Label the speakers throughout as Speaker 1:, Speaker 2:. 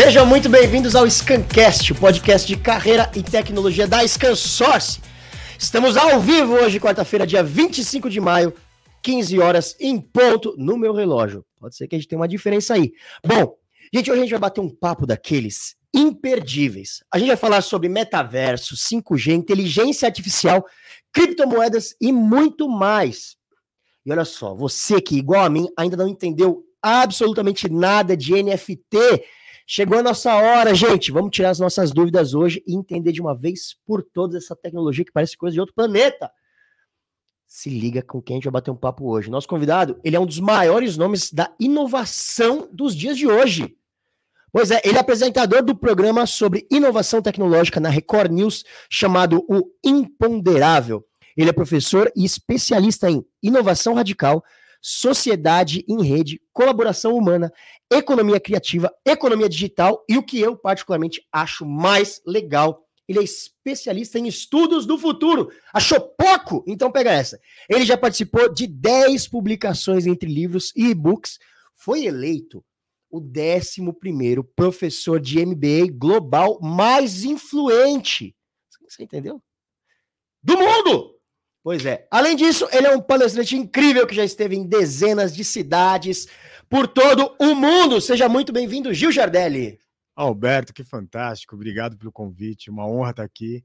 Speaker 1: Sejam muito bem-vindos ao Scancast, o podcast de carreira e tecnologia da ScanSource. Estamos ao vivo hoje, quarta-feira, dia 25 de maio, 15 horas em ponto no meu relógio. Pode ser que a gente tenha uma diferença aí. Bom, gente, hoje a gente vai bater um papo daqueles imperdíveis. A gente vai falar sobre metaverso, 5G, inteligência artificial, criptomoedas e muito mais. E olha só, você que, igual a mim, ainda não entendeu absolutamente nada de NFT, chegou a nossa hora, gente. Vamos tirar as nossas dúvidas hoje e entender de uma vez por todas essa tecnologia que parece coisa de outro planeta. Se liga com quem a gente vai bater um papo hoje. Nosso convidado, ele é um dos maiores nomes da inovação dos dias de hoje. Pois é, ele é apresentador do programa sobre inovação tecnológica na Record News, chamado O Imponderável. Ele é professor e especialista em inovação radical, sociedade em rede, colaboração humana, economia criativa, economia digital e o que eu particularmente acho mais legal. Ele é especialista em estudos do futuro. Achou pouco? Então pega essa. Ele já participou de 10 publicações entre livros e e-books. Foi eleito o 11 professor de MBA global mais influente. Você entendeu? Do mundo! Pois é. Além disso, ele é um palestrante incrível que já esteve em dezenas de cidades por todo o mundo. Seja muito bem-vindo, Gil Jardelli.
Speaker 2: Alberto, que fantástico. Obrigado pelo convite. Uma honra estar aqui.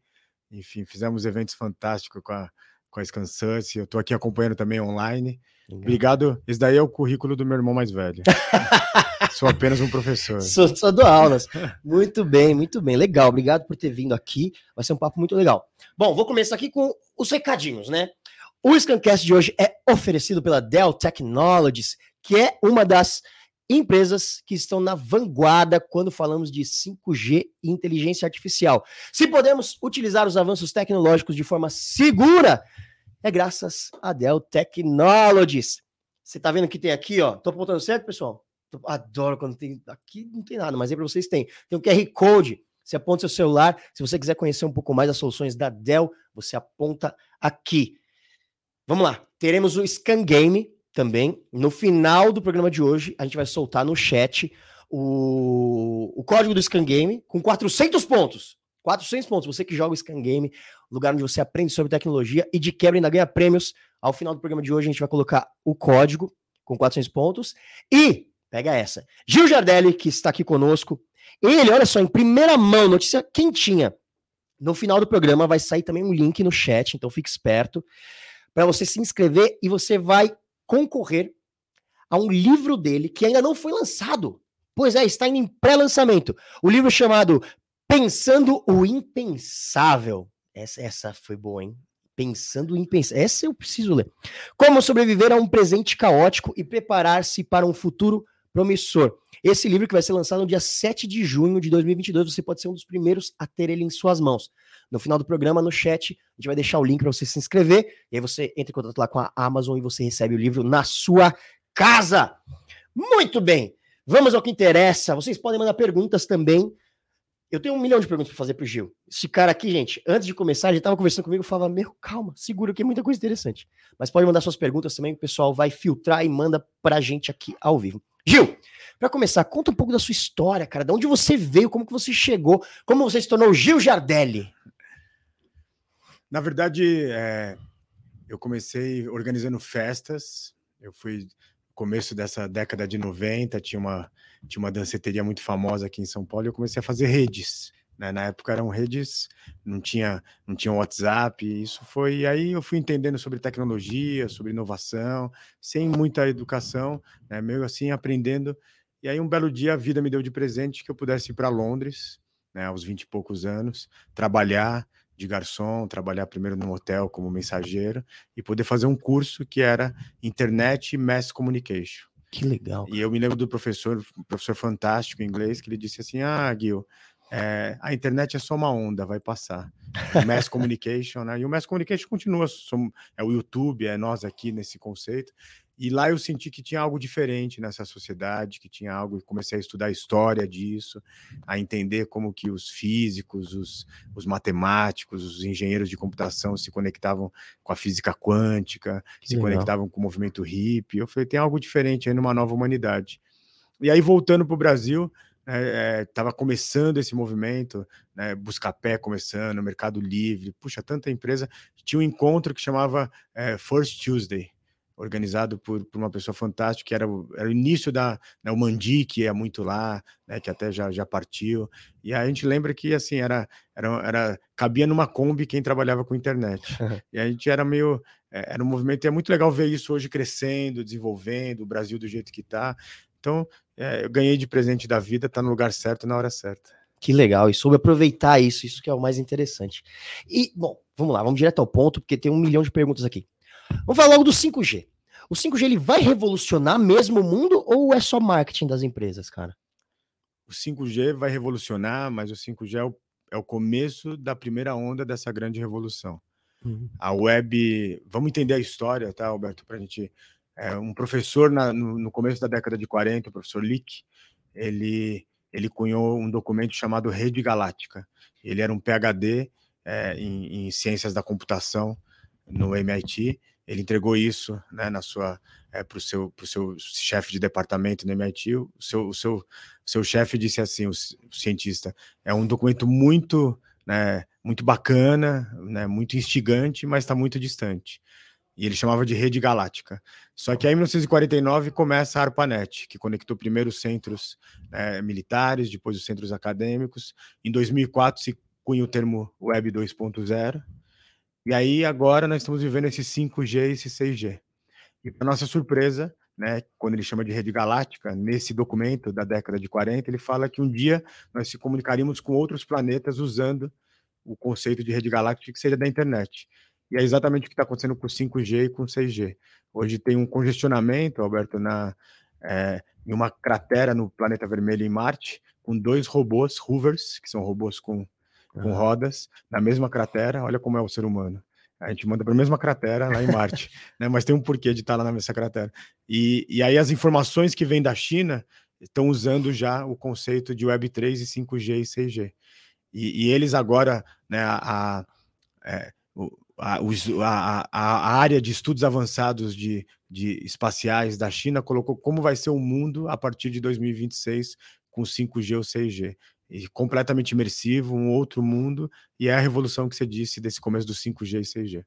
Speaker 2: Enfim, fizemos eventos fantásticos com a, com a Scansance. Eu estou aqui acompanhando também online. Obrigado. Esse daí é o currículo do meu irmão mais velho. Sou apenas um professor.
Speaker 1: Sou, só dou aulas. Muito bem, muito bem. Legal. Obrigado por ter vindo aqui. Vai ser um papo muito legal. Bom, vou começar aqui com os recadinhos, né? O Scancast de hoje é oferecido pela Dell Technologies, que é uma das empresas que estão na vanguarda quando falamos de 5G e inteligência artificial. Se podemos utilizar os avanços tecnológicos de forma segura, é graças a Dell Technologies. Você tá vendo que tem aqui, ó? Tô apontando certo, pessoal? Adoro quando tem. Aqui não tem nada, mas aí para vocês tem. Tem um QR Code. Você aponta seu celular. Se você quiser conhecer um pouco mais das soluções da Dell, você aponta aqui. Vamos lá. Teremos o Scan Game também. No final do programa de hoje, a gente vai soltar no chat o, o código do Scan Game com 400 pontos. 400 pontos. Você que joga o Scan Game, lugar onde você aprende sobre tecnologia e de quebra ainda ganha prêmios. Ao final do programa de hoje, a gente vai colocar o código com 400 pontos. E Pega essa. Gil Jardelli, que está aqui conosco. Ele, olha só, em primeira mão, notícia quentinha. No final do programa vai sair também um link no chat, então fique esperto para você se inscrever e você vai concorrer a um livro dele que ainda não foi lançado. Pois é, está em pré-lançamento. O livro chamado Pensando o Impensável. Essa, essa foi boa, hein? Pensando em pensar. Essa eu preciso ler. Como sobreviver a um presente caótico e preparar-se para um futuro promissor. Esse livro que vai ser lançado no dia 7 de junho de 2022, você pode ser um dos primeiros a ter ele em suas mãos. No final do programa, no chat, a gente vai deixar o link para você se inscrever, e aí você entra em contato lá com a Amazon e você recebe o livro na sua casa. Muito bem, vamos ao que interessa. Vocês podem mandar perguntas também. Eu tenho um milhão de perguntas para fazer pro Gil. Esse cara aqui, gente, antes de começar, ele estava conversando comigo falava: Meu, calma, segura que é muita coisa interessante. Mas pode mandar suas perguntas também, o pessoal vai filtrar e manda pra gente aqui ao vivo. Gil, para começar, conta um pouco da sua história, cara. De onde você veio, como que você chegou, como você se tornou Gil Jardelli?
Speaker 2: Na verdade, é, eu comecei organizando festas. Eu fui começo dessa década de 90, tinha uma, tinha uma danceteria muito famosa aqui em São Paulo, e eu comecei a fazer redes. Né? Na época eram redes, não tinha, não tinha WhatsApp, isso foi. Aí eu fui entendendo sobre tecnologia, sobre inovação, sem muita educação, né? meio assim aprendendo. E aí um belo dia a vida me deu de presente que eu pudesse ir para Londres, né, aos 20 e poucos anos, trabalhar de garçom, trabalhar primeiro no hotel como mensageiro e poder fazer um curso que era Internet e Mass Communication.
Speaker 1: Que legal.
Speaker 2: E eu me lembro do professor, professor fantástico em inglês, que ele disse assim: Ah, Gil, é, a internet é só uma onda, vai passar. O mass communication, né? E o mass communication continua, somos, é o YouTube, é nós aqui nesse conceito. E lá eu senti que tinha algo diferente nessa sociedade, que tinha algo, comecei a estudar a história disso, a entender como que os físicos, os, os matemáticos, os engenheiros de computação se conectavam com a física quântica, que se legal. conectavam com o movimento hippie. Eu falei, tem algo diferente aí numa nova humanidade. E aí, voltando para o Brasil, estava né, é, começando esse movimento, né, Buscapé começando, Mercado Livre, puxa, tanta empresa. Tinha um encontro que chamava é, First Tuesday, organizado por, por, uma pessoa fantástica, que era o, era o início da né, o Mandi, que ia muito lá, né, que até já, já partiu. E a gente lembra que assim era, era, era cabia numa Kombi quem trabalhava com internet. e a gente era meio é, era um movimento, e é muito legal ver isso hoje crescendo, desenvolvendo, o Brasil do jeito que está. Então, é, eu ganhei de presente da vida, tá no lugar certo na hora certa.
Speaker 1: Que legal, e soube aproveitar isso, isso que é o mais interessante. E, bom, vamos lá, vamos direto ao ponto, porque tem um milhão de perguntas aqui. Vamos falar logo do 5G. O 5G ele vai revolucionar mesmo o mundo ou é só marketing das empresas, cara?
Speaker 2: O 5G vai revolucionar, mas o 5G é o, é o começo da primeira onda dessa grande revolução. Uhum. A web, vamos entender a história, tá, Alberto, para a gente é, um professor na, no, no, começo da década de 40, o professor Lick, ele, ele cunhou um documento chamado Rede Galáctica. Ele era um PhD é, em, em, ciências da computação no MIT. Ele entregou isso né, na sua é, para o seu, pro seu chefe de departamento no MIT. O seu, o seu, seu chefe disse assim, o, o cientista, é um documento muito, né, muito bacana, né, muito instigante, mas está muito distante. E ele chamava de rede galáctica. Só que aí, em 1949, começa a ARPANET, que conectou primeiro os centros né, militares, depois os centros acadêmicos. Em 2004 se cunha o termo Web 2.0. E aí, agora, nós estamos vivendo esse 5G e esse 6G. E, para nossa surpresa, né, quando ele chama de rede galáctica, nesse documento da década de 40, ele fala que um dia nós se comunicaríamos com outros planetas usando o conceito de rede galáctica que seja da internet. E é exatamente o que está acontecendo com 5G e com 6G. Hoje tem um congestionamento, Alberto, na, é, em uma cratera no planeta vermelho em Marte, com dois robôs, Hoovers, que são robôs com, com uhum. rodas, na mesma cratera. Olha como é o ser humano. A gente manda para a mesma cratera lá em Marte, né? mas tem um porquê de estar tá lá nessa cratera. E, e aí as informações que vêm da China estão usando já o conceito de Web3 e 5G e 6G. E, e eles agora, né, a, a é, a, a, a, área de estudos avançados de, de espaciais da China colocou como vai ser o mundo a partir de 2026 com 5G ou 6G. E completamente imersivo, um outro mundo, e é a revolução que você disse desse começo do 5G e 6G.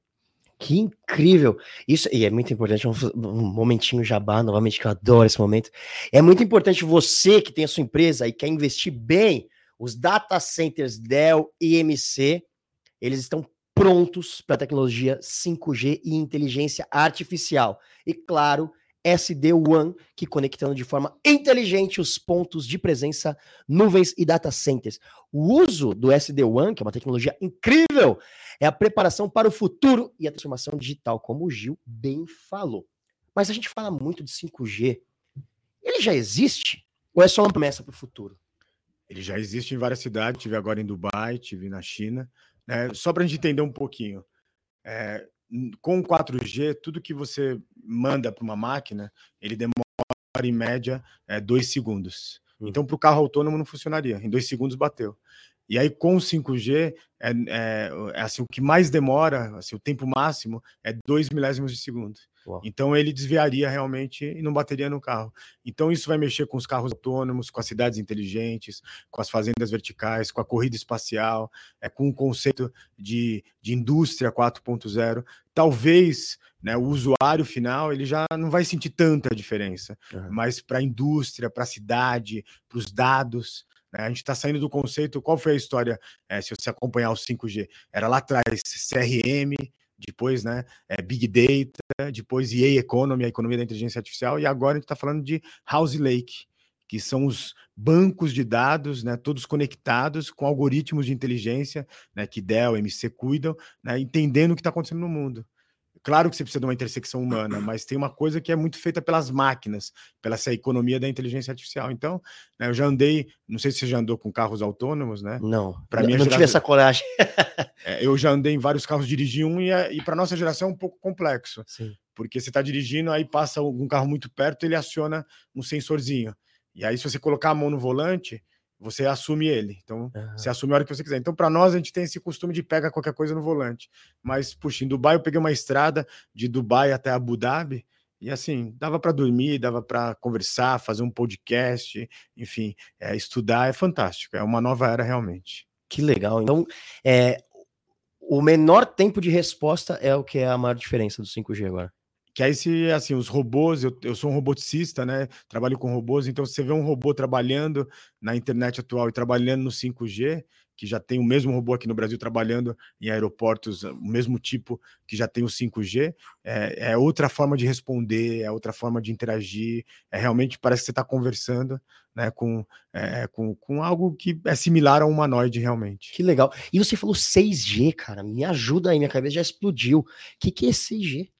Speaker 1: Que incrível! Isso, e é muito importante, um, um momentinho jabá, novamente, que eu adoro esse momento. É muito importante você que tem a sua empresa e quer investir bem, os data centers Dell e MC, eles estão prontos para tecnologia 5G e inteligência artificial. E claro, SD-WAN, que conectando de forma inteligente os pontos de presença, nuvens e data centers. O uso do SD-WAN, que é uma tecnologia incrível, é a preparação para o futuro e a transformação digital, como o Gil bem falou. Mas a gente fala muito de 5G. Ele já existe ou é só uma promessa para o futuro?
Speaker 2: Ele já existe em várias cidades, tive agora em Dubai, tive na China. É, só para a gente entender um pouquinho, é, com 4G, tudo que você manda para uma máquina, ele demora em média é, dois segundos. Hum. Então, para o carro autônomo não funcionaria. Em dois segundos bateu. E aí, com o 5G, é, é, é, assim, o que mais demora, assim, o tempo máximo, é dois milésimos de segundo. Uau. Então ele desviaria realmente e não bateria no carro. Então isso vai mexer com os carros autônomos, com as cidades inteligentes, com as fazendas verticais, com a corrida espacial, é, com o conceito de, de indústria 4.0. Talvez né, o usuário final ele já não vai sentir tanta diferença, uhum. mas para a indústria, para a cidade, para os dados, a gente está saindo do conceito. Qual foi a história? É, se você acompanhar o 5G, era lá atrás CRM, depois, né, é, Big Data, depois EA Economy, a economia da inteligência artificial, e agora a gente está falando de House Lake, que são os bancos de dados, né, todos conectados com algoritmos de inteligência, né, que Dell, MC cuidam, né, entendendo o que está acontecendo no mundo. Claro que você precisa de uma intersecção humana, mas tem uma coisa que é muito feita pelas máquinas, pela essa economia da inteligência artificial. Então, né, eu já andei, não sei se você já andou com carros autônomos, né?
Speaker 1: Não, para mim não geração, tive essa coragem.
Speaker 2: é, eu já andei em vários carros, dirigi um e, e para nossa geração é um pouco complexo, Sim. porque você está dirigindo, aí passa um carro muito perto, ele aciona um sensorzinho. E aí, se você colocar a mão no volante, você assume ele. Então, uhum. você assume a hora que você quiser. Então, para nós, a gente tem esse costume de pegar qualquer coisa no volante. Mas, puxa, em Dubai eu peguei uma estrada de Dubai até Abu Dhabi E assim, dava para dormir, dava para conversar, fazer um podcast, enfim, é, estudar é fantástico, é uma nova era realmente.
Speaker 1: Que legal. Então, é, o menor tempo de resposta é o que é a maior diferença do 5G agora.
Speaker 2: Que aí, se assim, os robôs, eu, eu sou um roboticista, né? Trabalho com robôs, então você vê um robô trabalhando na internet atual e trabalhando no 5G, que já tem o mesmo robô aqui no Brasil trabalhando em aeroportos, o mesmo tipo que já tem o 5G, é, é outra forma de responder, é outra forma de interagir, é realmente parece que você está conversando né, com, é, com, com algo que é similar a um humanoide realmente.
Speaker 1: Que legal. E você falou 6G, cara, me ajuda aí, minha cabeça já explodiu. O que, que é 6G?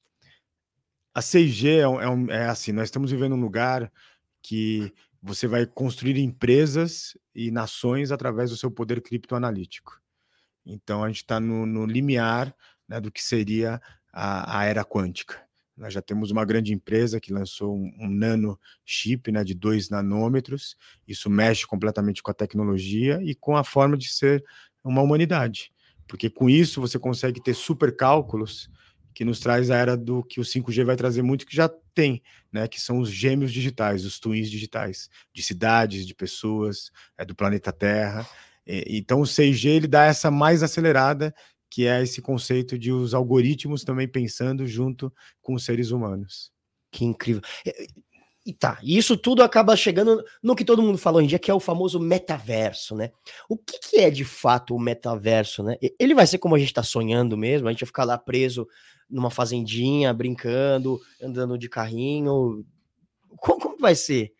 Speaker 2: A 6G é, é, é assim, nós estamos vivendo um lugar que você vai construir empresas e nações através do seu poder criptoanalítico. Então a gente está no, no, limiar né, do que seria a, a, era quântica. Nós já temos uma grande empresa que lançou um, um nano chip né, de 2 nanômetros. Isso mexe completamente com a tecnologia e com a forma de ser uma humanidade. Porque com isso você consegue ter super cálculos que nos traz a era do que o 5G vai trazer muito, que já tem, né? Que são os gêmeos digitais, os twins digitais, de cidades, de pessoas, é, do planeta Terra. E, então o 6G ele dá essa mais acelerada, que é esse conceito de os algoritmos também pensando junto com os seres humanos.
Speaker 1: Que incrível. E tá, isso tudo acaba chegando no que todo mundo falou hoje em dia, que é o famoso metaverso, né? O que, que é de fato o metaverso, né? Ele vai ser como a gente tá sonhando mesmo, a gente vai ficar lá preso numa fazendinha, brincando, andando de carrinho. Como, como vai ser?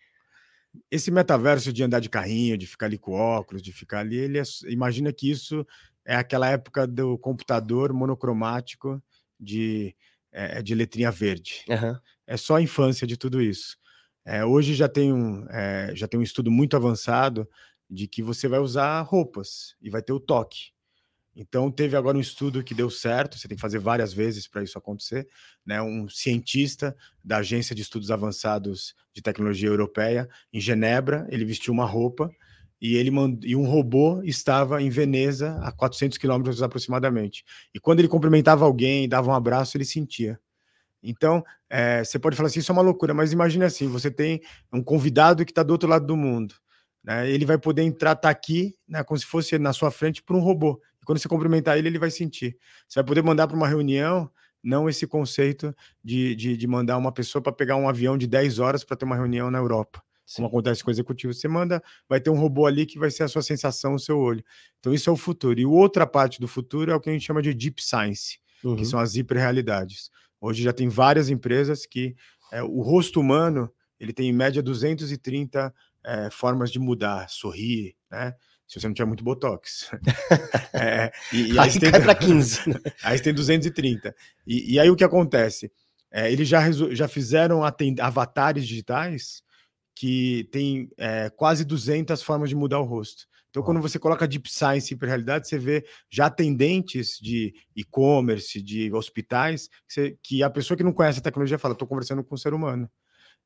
Speaker 2: Esse metaverso de andar de carrinho, de ficar ali com óculos, de ficar ali, ele é, imagina que isso é aquela época do computador monocromático de, é, de letrinha verde. Uhum. É só a infância de tudo isso. É, hoje já tem, um, é, já tem um estudo muito avançado de que você vai usar roupas e vai ter o toque. Então, teve agora um estudo que deu certo, você tem que fazer várias vezes para isso acontecer. Né? Um cientista da Agência de Estudos Avançados de Tecnologia Europeia, em Genebra, ele vestiu uma roupa e, ele mand... e um robô estava em Veneza, a 400 quilômetros aproximadamente. E quando ele cumprimentava alguém, dava um abraço, ele sentia. Então, é, você pode falar assim, isso é uma loucura, mas imagine assim, você tem um convidado que está do outro lado do mundo, né? Ele vai poder entrar, tá aqui, né, como se fosse na sua frente por um robô. Quando você cumprimentar ele, ele vai sentir. Você vai poder mandar para uma reunião, não esse conceito de, de, de mandar uma pessoa para pegar um avião de 10 horas para ter uma reunião na Europa. Sim. Como acontece com o executivo, você manda, vai ter um robô ali que vai ser a sua sensação, o seu olho. Então, isso é o futuro. E outra parte do futuro é o que a gente chama de Deep Science, uhum. que são as hiperrealidades. Hoje já tem várias empresas que é, o rosto humano ele tem em média 230 é, formas de mudar, sorrir, né? Se você não tiver muito botox.
Speaker 1: é, e, e, aí, aí tem, cai para 15.
Speaker 2: aí tem 230. E, e aí o que acontece? É, eles já, já fizeram avatares digitais que tem é, quase 200 formas de mudar o rosto. Então, quando você coloca Deep Science em realidade, você vê já atendentes de e-commerce, de hospitais, que, você, que, a pessoa que não conhece a tecnologia fala, estou conversando com um ser humano.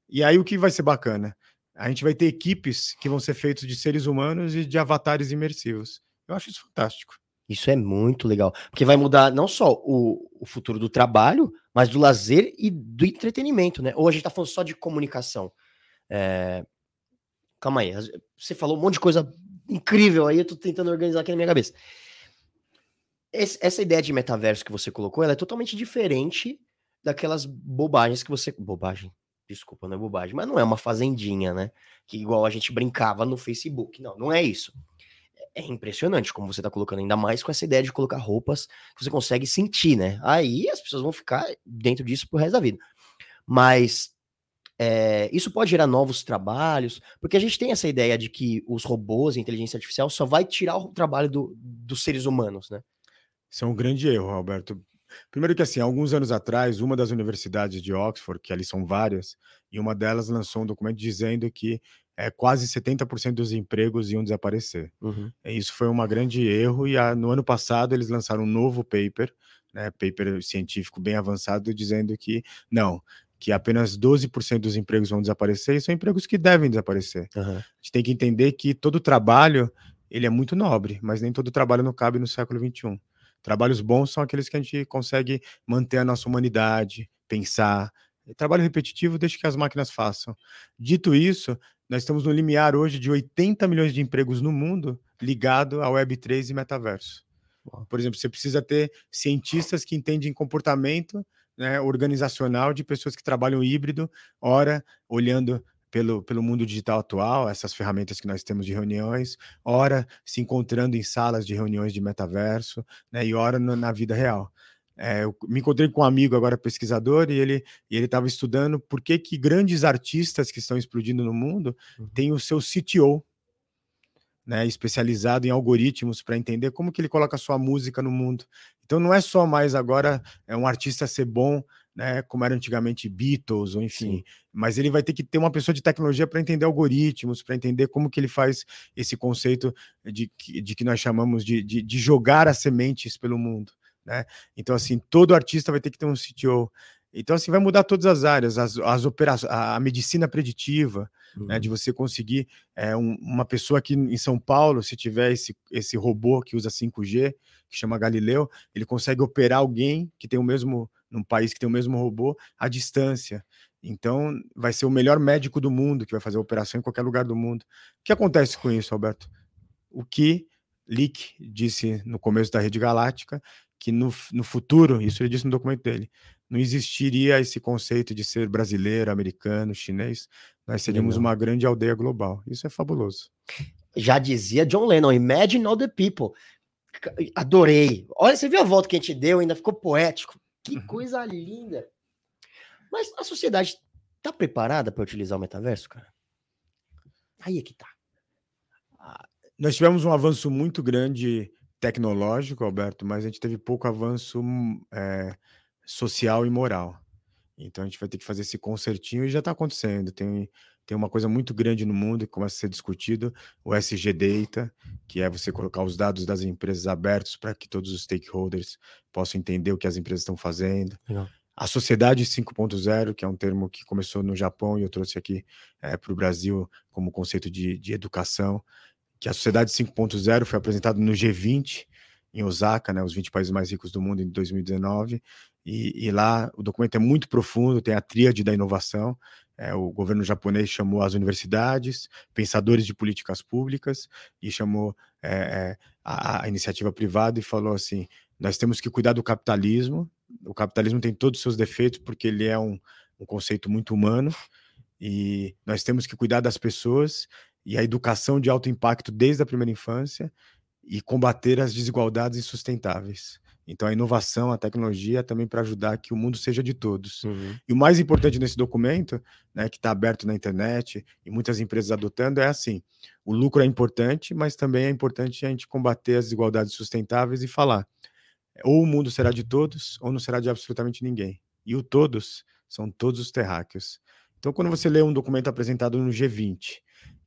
Speaker 2: E aí o que vai ser bacana? A gente vai ter equipes que vão ser feitas de seres humanos e de avatares imersivos. Eu acho isso fantástico.
Speaker 1: Isso é muito legal, porque vai mudar não só o, o futuro do trabalho, mas do lazer e do entretenimento, né? Ou a gente está falando só de comunicação. É... Calma aí, você falou um monte de coisa incrível aí, eu tô tentando organizar aqui na minha cabeça. Esse, essa ideia de metaverso que você colocou, ela é totalmente diferente daquelas bobagens que você. Bobagem. Desculpa, não é bobagem, mas não é uma fazendinha, né? Que igual a gente brincava no Facebook. Não, não é isso. É impressionante como você tá colocando, ainda mais com essa ideia de colocar roupas que você consegue sentir, né? Aí as pessoas vão ficar dentro disso pro resto da vida. Mas é, isso pode gerar novos trabalhos, porque a gente tem essa ideia de que os robôs, a inteligência artificial, só vai tirar o trabalho do, dos seres humanos, né?
Speaker 2: Isso é um grande erro, Alberto. Primeiro que assim, alguns anos atrás, uma das universidades de Oxford, que ali são várias, e uma delas lançou um documento dizendo que é, quase 70% dos empregos iam desaparecer. Uhum. Isso foi um grande erro, e a, no ano passado eles lançaram um novo paper, né, paper científico bem avançado, dizendo que não, que apenas 12% dos empregos vão desaparecer, e são empregos que devem desaparecer. Uhum. A gente tem que entender que todo trabalho ele é muito nobre, mas nem todo trabalho não cabe no século XXI. Trabalhos bons são aqueles que a gente consegue manter a nossa humanidade, pensar, Trabalho repetitivo, deixa que as máquinas façam. Dito isso, nós estamos no limiar hoje de 80 milhões de empregos no mundo ligado ao Web3 e metaverso. Por exemplo, você precisa ter cientistas que entendem comportamento né, organizacional de pessoas que trabalham híbrido, ora olhando pelo, pelo mundo digital atual, essas ferramentas que nós temos de reuniões, ora se encontrando em salas de reuniões de metaverso, né, e ora no, na vida real. É, eu me encontrei com um amigo agora pesquisador e ele e ele estava estudando por que, que grandes artistas que estão explodindo no mundo uhum. têm o seu CTO, né, especializado em algoritmos para entender como que ele coloca a sua música no mundo. Então não é só mais agora é um artista ser bom, né, como era antigamente Beatles ou enfim, Sim. mas ele vai ter que ter uma pessoa de tecnologia para entender algoritmos, para entender como que ele faz esse conceito de, de que nós chamamos de, de, de jogar as sementes pelo mundo. Né? Então, assim, todo artista vai ter que ter um CTO. Então, assim, vai mudar todas as áreas, as, as operações, a, medicina preditiva, uhum. né, de uhum. você conseguir é, um, uma pessoa aqui em São Paulo, se tiver esse, esse robô que usa 5G, que chama Galileu, ele consegue operar alguém que tem o mesmo, num país que tem o mesmo robô, à distância. Então, vai ser o melhor médico do mundo que vai fazer a operação em qualquer lugar do mundo. O que acontece com isso, Alberto? O que Lick disse no começo da rede galáctica, que no, no futuro, isso ele disse no documento dele, não existiria esse conceito de ser brasileiro, americano, chinês, nós seríamos uma grande aldeia global. Isso é fabuloso.
Speaker 1: Já dizia John Lennon, Imagine all the people. Adorei. Olha, você viu a volta que a gente deu, ainda ficou poético. Que uhum. coisa linda. Mas a sociedade tá preparada para utilizar o metaverso, cara? Aí é que tá.
Speaker 2: Ah, nós tivemos um avanço muito grande tecnológico, Alberto, mas a gente teve pouco avanço é, social e moral. Então a gente vai ter que fazer esse concertinho e já está acontecendo. Tem, tem uma coisa muito grande no mundo que começa a ser discutido, o SG Data, que é você colocar os dados das empresas abertos para que todos os stakeholders possam entender o que as empresas estão fazendo. Legal. A sociedade 5.0, que é um termo que começou no Japão e eu trouxe aqui é, para o Brasil como conceito de, de educação, que a sociedade 5.0 foi apresentado no G20, em Osaka, né, os 20 países mais ricos do mundo em 2019, e, e, lá o documento é muito profundo, tem a tríade da inovação. É, o governo japonês chamou as universidades, pensadores de políticas públicas, e chamou é, é, a, a, iniciativa privada e falou assim: nós temos que cuidar do capitalismo. O capitalismo tem todos os seus defeitos, porque ele é um, um conceito muito humano, e nós temos que cuidar das pessoas e a educação de alto impacto desde a primeira infância e combater as desigualdades insustentáveis. Então, a inovação, a tecnologia é também para ajudar que o mundo seja de todos. Uhum. E o mais importante nesse documento, né, que está aberto na internet e muitas empresas adotando, é assim: o lucro é importante, mas também é importante a gente combater as desigualdades sustentáveis e falar: ou o mundo será de todos, ou não será de absolutamente ninguém. E o todos são todos os terráqueos. Então, quando você lê um documento apresentado no G20,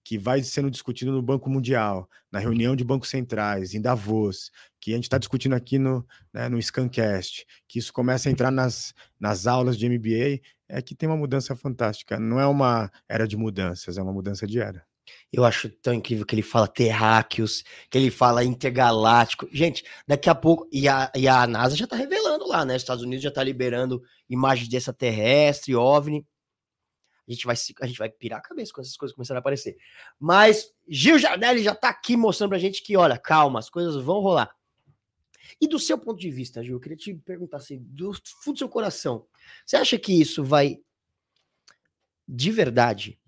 Speaker 2: que vai sendo discutido no Banco Mundial, na reunião de bancos centrais, em Davos, que a gente está discutindo aqui no, né, no Scancast, que isso começa a entrar nas, nas aulas de MBA, é que tem uma mudança fantástica. Não é uma era de mudanças, é uma mudança de era.
Speaker 1: Eu acho tão incrível que ele fala terráqueos, que ele fala intergaláctico. Gente, daqui a pouco. E a, e a NASA já está revelando lá, né? Os Estados Unidos já está liberando imagens de extraterrestre, OVNI a gente vai, a gente vai pirar a cabeça com essas coisas começando a aparecer. Mas Gil Jardelli já tá aqui mostrando pra gente que, olha, calma, as coisas vão rolar. E do seu ponto de vista, Gil, eu queria te perguntar assim, do fundo do seu coração, você acha que isso vai, de verdade,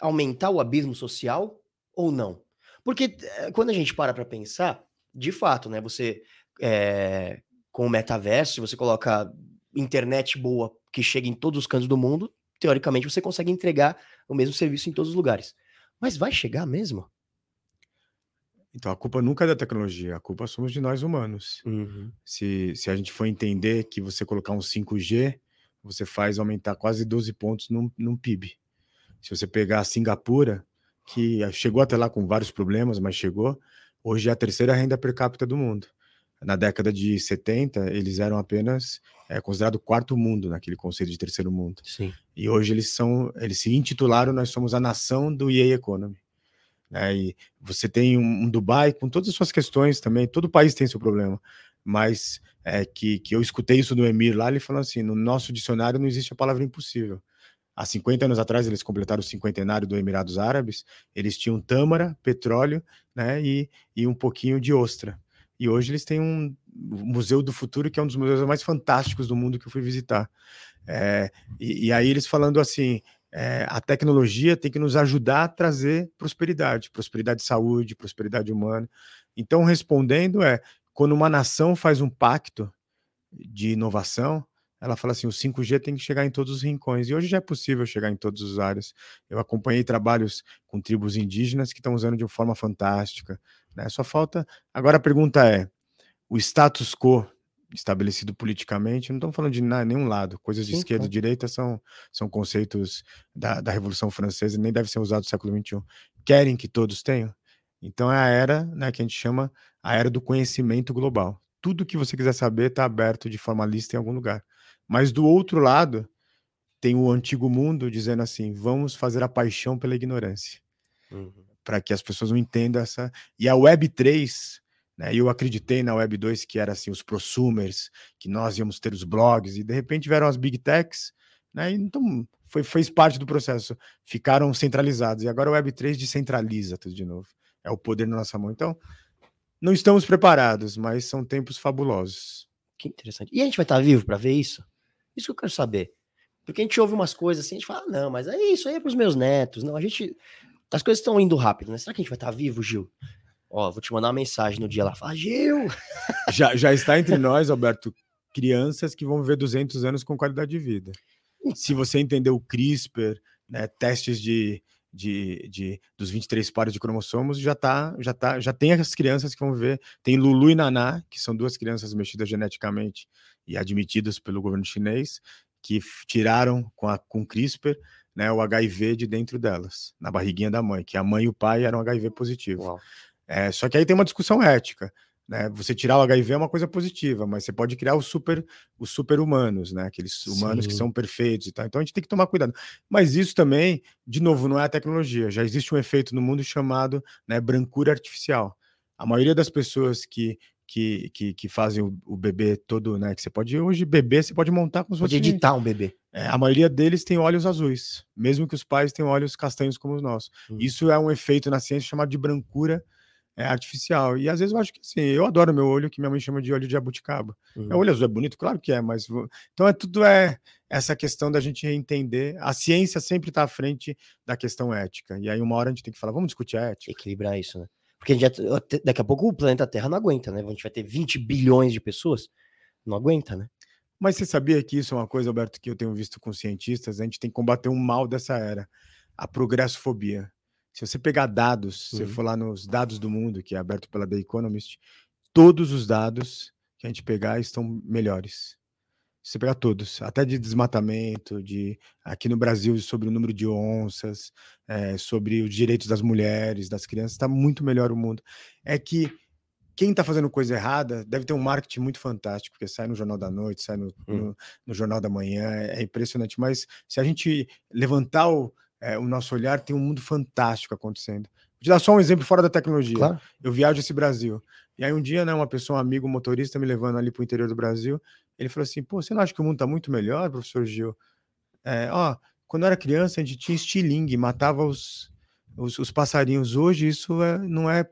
Speaker 1: aumentar o abismo social ou não? Porque eh, quando a gente para para pensar, de fato, né, você, é, com o metaverso, você coloca internet boa que chega em todos os cantos do mundo, teoricamente você consegue entregar o mesmo serviço em todos os lugares. Mas vai chegar mesmo?
Speaker 2: Então, a culpa nunca é da tecnologia, a culpa somos de nós humanos. Uhum. Se, se a gente for entender que você colocar um 5G, você faz aumentar quase 12 pontos num, num PIB. Se você pegar a Singapura, que chegou até lá com vários problemas, mas chegou, hoje é a terceira renda per capita do mundo na década de 70, eles eram apenas é, considerado quarto mundo naquele conceito de terceiro mundo.
Speaker 1: Sim.
Speaker 2: E hoje eles são, eles se intitularam, nós somos a nação do EA Economy. Né? E você tem um, um, Dubai com todas as suas questões também, todo país tem seu problema. mas é, que, que eu escutei isso do Emir lá, ele falou assim: no nosso dicionário não existe a palavra impossível. Há 50 anos atrás, eles completaram o cinquentenário do Emirados Árabes, eles tinham tâmara, petróleo né, e, e um pouquinho de ostra. E hoje eles têm um Museu do Futuro, que é um dos museus mais fantásticos do mundo que eu fui visitar. É, e, e, aí eles falando assim: é, a tecnologia tem que nos ajudar a trazer prosperidade, prosperidade de saúde, prosperidade humana. Então, respondendo é, quando uma nação faz um pacto de inovação, ela fala assim: o 5G tem que chegar em todos os rincões. E hoje já é possível chegar em todas as áreas. Eu acompanhei trabalhos com tribos indígenas que estão usando de uma forma fantástica. Né? Só falta. Agora a pergunta é: o status quo estabelecido politicamente, não estamos falando de nenhum lado. Coisas de Sim, esquerda e direita são, são conceitos da, da Revolução Francesa e nem devem ser usados no século XXI. Querem que todos tenham? Então é a era né, que a gente chama a era do conhecimento global. Tudo que você quiser saber está aberto de forma lista em algum lugar. Mas do outro lado, tem o antigo mundo dizendo assim: vamos fazer a paixão pela ignorância. Uhum. Para que as pessoas não entendam essa. E a Web 3, né, eu acreditei na Web 2 que era assim, os prosumers, que nós íamos ter os blogs, e de repente vieram as big techs, né, então foi, fez parte do processo. Ficaram centralizados. E agora a Web 3 descentraliza tudo de novo. É o poder na nossa mão. Então, não estamos preparados, mas são tempos fabulosos.
Speaker 1: Que interessante. E a gente vai estar vivo para ver isso? Isso que eu quero saber. Porque a gente ouve umas coisas assim, a gente fala, ah, não, mas é isso aí é para os meus netos. Não, a gente. As coisas estão indo rápido, né? Será que a gente vai estar vivo, Gil? Ó, vou te mandar uma mensagem no dia lá. Fala, Gil!
Speaker 2: Já, já está entre nós, Alberto, crianças que vão viver 200 anos com qualidade de vida. Se você entender o CRISPR, né, testes de, de, de, dos 23 pares de cromossomos, já tá, já tá, já tem as crianças que vão ver. Tem Lulu e Naná, que são duas crianças mexidas geneticamente e admitidas pelo governo chinês, que tiraram com a com CRISPR, né, o HIV de dentro delas, na barriguinha da mãe, que a mãe e o pai eram HIV positivo. É, só que aí tem uma discussão ética. Né? Você tirar o HIV é uma coisa positiva, mas você pode criar os super, os super humanos, né? Aqueles humanos Sim. que são perfeitos e tal. Então a gente tem que tomar cuidado. Mas isso também, de novo, não é a tecnologia. Já existe um efeito no mundo chamado né, brancura artificial. A maioria das pessoas que que, que, que, fazem o, o, bebê todo, né? Que você pode hoje bebê, você pode montar
Speaker 1: se fosse. Pode editar um bebê.
Speaker 2: É, a maioria deles tem olhos azuis, mesmo que os pais tenham olhos castanhos como os nossos. Hum. Isso é um efeito na ciência chamado de brancura é artificial. E às vezes eu acho que assim, eu adoro meu olho, que minha mãe chama de olho de jabuticaba. Uhum. É, o olho azul é bonito? Claro que é, mas. Então é tudo é essa questão da gente entender. A ciência sempre está à frente da questão ética. E aí, uma hora a gente tem que falar, vamos discutir a ética.
Speaker 1: Equilibrar isso, né? Porque já, daqui a pouco o planeta Terra não aguenta, né? A gente vai ter 20 bilhões de pessoas, não aguenta, né?
Speaker 2: Mas você sabia que isso é uma coisa, Alberto, que eu tenho visto com cientistas? A gente tem que combater um mal dessa era, a progressofobia. Se você pegar dados, se você uhum. for lá nos dados do mundo, que é aberto pela The Economist, todos os dados que a gente pegar estão melhores. Se você pegar todos, até de desmatamento, de aqui no Brasil sobre o número de onças, é, sobre os direitos das mulheres, das crianças, está muito melhor o mundo. É que quem está fazendo coisa errada deve ter um marketing muito fantástico, porque sai no Jornal da Noite, sai no, hum. no, no Jornal da Manhã, é, é impressionante. Mas se a gente levantar o, é, o nosso olhar, tem um mundo fantástico acontecendo. Vou te dar só um exemplo fora da tecnologia. Claro. Eu viajo esse Brasil. E aí um dia, né, uma pessoa, um amigo, um motorista, me levando ali para o interior do Brasil, ele falou assim, pô, você não acha que o mundo está muito melhor, professor Gil? É, ó, quando eu era criança, a gente tinha estilingue, matava os, os, os passarinhos. Hoje isso é, não é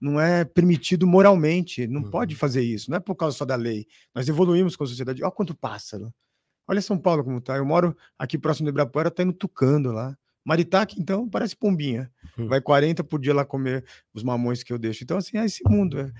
Speaker 2: não é permitido moralmente, não uhum. pode fazer isso, não é por causa só da lei. Nós evoluímos com a sociedade. Olha quanto pássaro. Olha São Paulo como tá. Eu moro aqui próximo do Ibirapuera, tá indo tucando lá. Maritaque, então, parece pombinha. Hum. Vai 40 por dia lá comer os mamões que eu deixo. Então, assim, é esse mundo. É,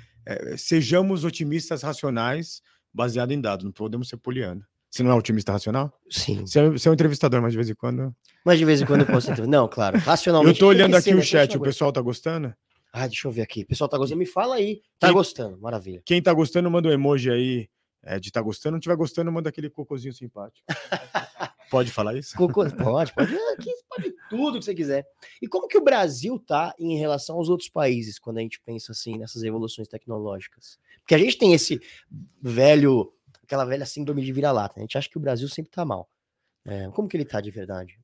Speaker 2: é, sejamos otimistas racionais, baseado em dados. Não podemos ser poliano. Você não é otimista racional?
Speaker 1: Sim.
Speaker 2: Você é, você é um entrevistador, mas de vez em quando.
Speaker 1: Mas de vez em quando eu posso entrevistar. Não, claro. Racionalmente.
Speaker 2: Eu tô olhando aqui o chat, o pessoal tá gostando?
Speaker 1: Ah, deixa eu ver aqui. O pessoal tá gostando. Me fala aí. Tá quem, gostando, maravilha.
Speaker 2: Quem tá gostando, manda um emoji aí é, de tá gostando. Não tiver gostando, manda aquele cocôzinho simpático. Pode falar isso?
Speaker 1: Pode, pode, pode tudo que você quiser. E como que o Brasil tá em relação aos outros países quando a gente pensa assim nessas evoluções tecnológicas? Porque a gente tem esse velho, aquela velha síndrome de vira-lata. A gente acha que o Brasil sempre tá mal. É, como que ele tá de verdade?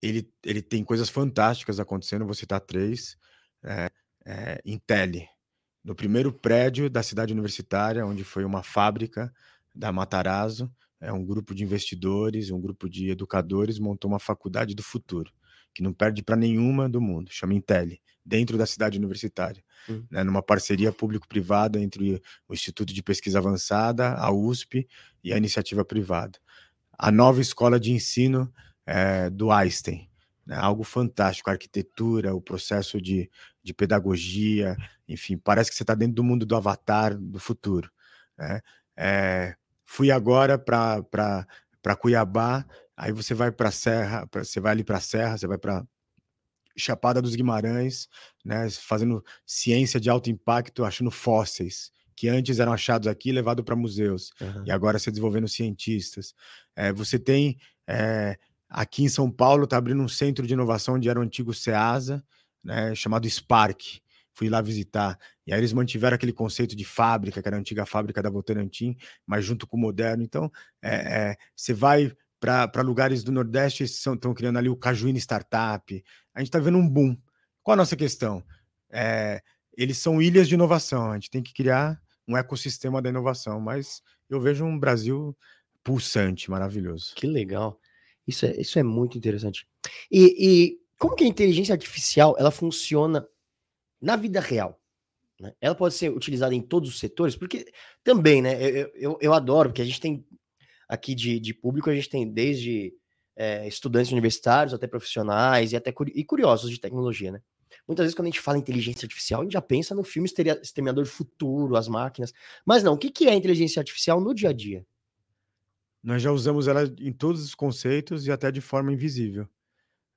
Speaker 2: Ele, ele tem coisas fantásticas acontecendo. Vou citar três. É, é, Intel. no primeiro prédio da cidade universitária, onde foi uma fábrica da Matarazzo, é um grupo de investidores, um grupo de educadores montou uma faculdade do futuro, que não perde para nenhuma do mundo, chama Intel, dentro da cidade universitária, uhum. né, numa parceria público-privada entre o Instituto de Pesquisa Avançada, a USP e a iniciativa privada. A nova escola de ensino é, do Einstein, né, algo fantástico, a arquitetura, o processo de, de pedagogia, enfim, parece que você está dentro do mundo do avatar do futuro. Né? É, fui agora para Cuiabá, aí você vai para a Serra, pra, você vai ali para Serra, você vai para Chapada dos Guimarães, né, fazendo ciência de alto impacto, achando fósseis que antes eram achados aqui, levado para museus, uhum. e agora se desenvolvendo cientistas. É, você tem é, aqui em São Paulo está abrindo um centro de inovação onde era o antigo SEASA, né, chamado Spark. Fui lá visitar. E aí eles mantiveram aquele conceito de fábrica, que era a antiga fábrica da Votorantim, mas junto com o moderno. Então, é, é, você vai para lugares do Nordeste, estão criando ali o Cajuína Startup. A gente está vendo um boom. Qual a nossa questão? É, eles são ilhas de inovação. A gente tem que criar um ecossistema da inovação. Mas eu vejo um Brasil pulsante, maravilhoso.
Speaker 1: Que legal. Isso é, isso é muito interessante. E, e como que a inteligência artificial ela funciona na vida real? Né? Ela pode ser utilizada em todos os setores, porque também, né? Eu, eu, eu adoro, porque a gente tem aqui de, de público, a gente tem desde é, estudantes universitários até profissionais e até e curiosos de tecnologia, né? Muitas vezes, quando a gente fala inteligência artificial, a gente já pensa no filme Exterminador do Futuro, as máquinas. Mas não, o que é inteligência artificial no dia a dia?
Speaker 2: Nós já usamos ela em todos os conceitos e até de forma invisível.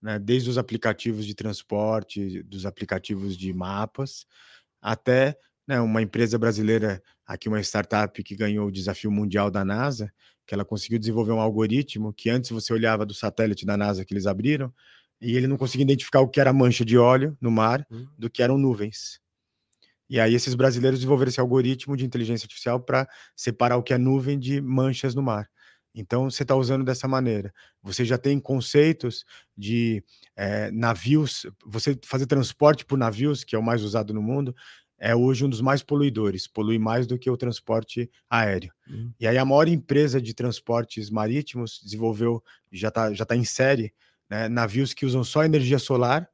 Speaker 2: Né? Desde os aplicativos de transporte, dos aplicativos de mapas, até né, uma empresa brasileira, aqui uma startup que ganhou o desafio mundial da NASA, que ela conseguiu desenvolver um algoritmo que antes você olhava do satélite da NASA que eles abriram e ele não conseguia identificar o que era mancha de óleo no mar hum. do que eram nuvens. E aí esses brasileiros desenvolveram esse algoritmo de inteligência artificial para separar o que é nuvem de manchas no mar. Então, você está usando dessa maneira. Você já tem conceitos de é, navios, você fazer transporte por navios, que é o mais usado no mundo, é hoje um dos mais poluidores, polui mais do que o transporte aéreo. Uhum. E aí a maior empresa de transportes marítimos desenvolveu, já está já tá em série, né, navios que usam só energia solar,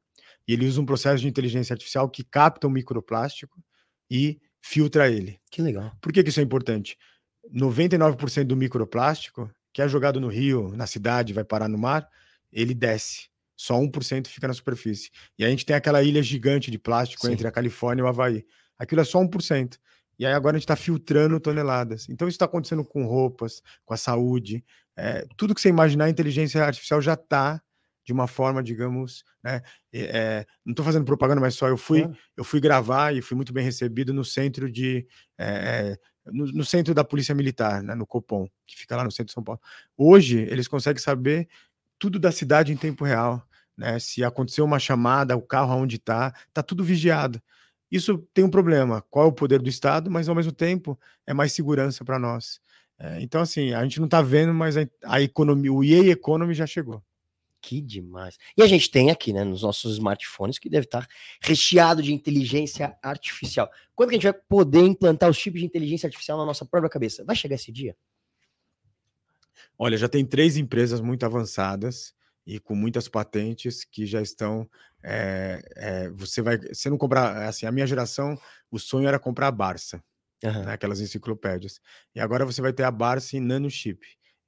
Speaker 2: e ele usa um processo de inteligência artificial que capta o microplástico e filtra ele.
Speaker 1: Que legal.
Speaker 2: Por que, que isso é importante? 99% do microplástico que é jogado no rio, na cidade, vai parar no mar, ele desce. Só 1% fica na superfície. E a gente tem aquela ilha gigante de plástico Sim. entre a Califórnia e o Havaí. Aquilo é só 1%. E aí agora a gente está filtrando toneladas. Então isso está acontecendo com roupas, com a saúde. É, tudo que você imaginar, a inteligência artificial já está de uma forma, digamos, né? É, não estou fazendo propaganda, mas só eu fui, eu fui gravar e fui muito bem recebido no centro de é, no, no, centro da Polícia Militar, né, no Copom, que fica lá no centro de São Paulo. Hoje, eles conseguem saber tudo da cidade em tempo real. Né? Se aconteceu uma chamada, o carro aonde está, está tudo vigiado. Isso tem um problema. Qual é o poder do Estado, mas ao mesmo tempo é mais segurança para nós. É, então, assim, a gente não está vendo, mas a, a economia, o EA Economy já chegou.
Speaker 1: Que demais. E a gente tem aqui, né, nos nossos smartphones, que deve estar recheado de inteligência artificial. Quando que a gente vai poder implantar os tipos de inteligência artificial na nossa própria cabeça? Vai chegar esse dia?
Speaker 2: Olha, já tem três empresas muito avançadas e com muitas patentes que já estão. É, é, você vai. Você não comprar. Assim, a minha geração, o sonho era comprar a Barça, uhum. né, aquelas enciclopédias. E agora você vai ter a Barça em nanochip.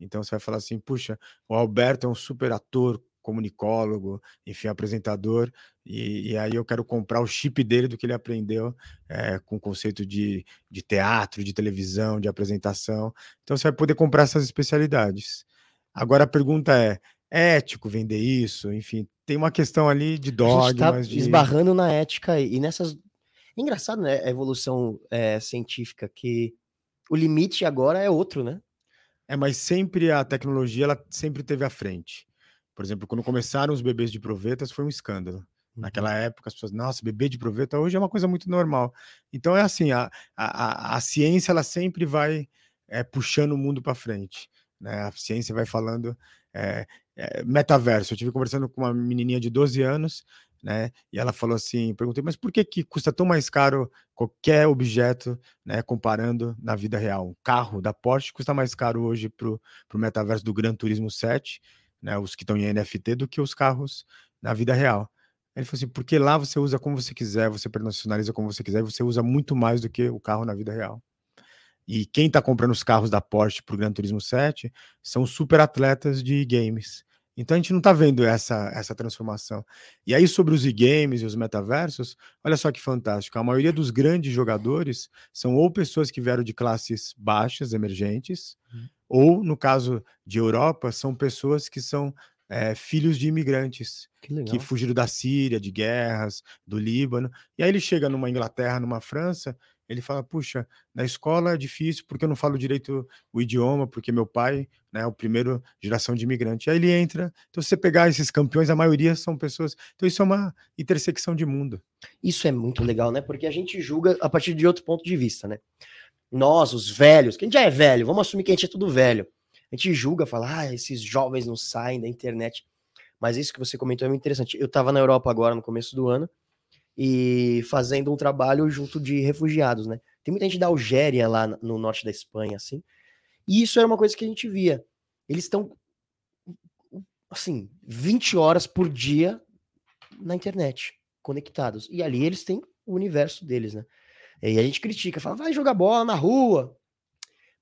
Speaker 2: Então você vai falar assim, puxa, o Alberto é um super ator, comunicólogo, enfim, apresentador, e, e, aí eu quero comprar o chip dele do que ele aprendeu é, com o conceito de, de teatro, de televisão, de apresentação. Então você vai poder comprar essas especialidades. Agora a pergunta é: é ético vender isso? Enfim, tem uma questão ali de dogmas.
Speaker 1: Tá de... esbarrando na ética e nessas. Engraçado, né? A evolução é, científica, que o limite agora é outro, né?
Speaker 2: É, mas sempre a tecnologia, ela sempre teve à frente. Por exemplo, quando começaram os bebês de provetas, foi um escândalo. Uhum. Naquela época, as pessoas, nossa, bebê de proveta hoje é uma coisa muito normal. Então é assim, a, a, a ciência ela sempre vai é, puxando o mundo para frente. Né? A ciência vai falando é, é, metaverso. Eu tive conversando com uma menininha de 12 anos, né? E ela falou assim, perguntei, mas por que que custa tão mais caro qualquer objeto, né, comparando na vida real? Um carro da Porsche custa mais caro hoje para o metaverso do Gran Turismo 7, né, os que estão em NFT, do que os carros na vida real. Ele falou assim, porque lá você usa como você quiser, você personaliza como você quiser, você usa muito mais do que o carro na vida real. E quem está comprando os carros da Porsche para o Gran Turismo 7 são super atletas de games. Então a gente não está vendo essa, essa transformação. E aí, sobre os e-games e os metaversos, olha só que fantástico. A maioria dos grandes jogadores são ou pessoas que vieram de classes baixas, emergentes, uhum. ou, no caso de Europa, são pessoas que são é, filhos de imigrantes que, que, fugiram da Síria, de guerras, do Líbano. E aí ele chega numa Inglaterra, numa França, ele fala: puxa, na escola é difícil porque eu não falo direito o idioma, porque meu pai né, é o primeiro geração de imigrante. Aí ele entra. Então, se você pegar esses campeões, a maioria são pessoas. Então, isso é uma intersecção de mundo.
Speaker 1: Isso é muito legal, né? Porque a gente julga a partir de outro ponto de vista, né? Nós, os velhos, quem já é velho, vamos assumir que a gente é tudo velho. A gente julga, fala, ah, esses jovens não saem da internet. Mas isso que você comentou é muito interessante. Eu estava na Europa agora no começo do ano e fazendo um trabalho junto de refugiados, né? Tem muita gente da Algéria lá no norte da Espanha, assim. E isso era uma coisa que a gente via. Eles estão, assim, 20 horas por dia na internet, conectados. E ali eles têm o universo deles, né? E a gente critica, fala, vai jogar bola na rua.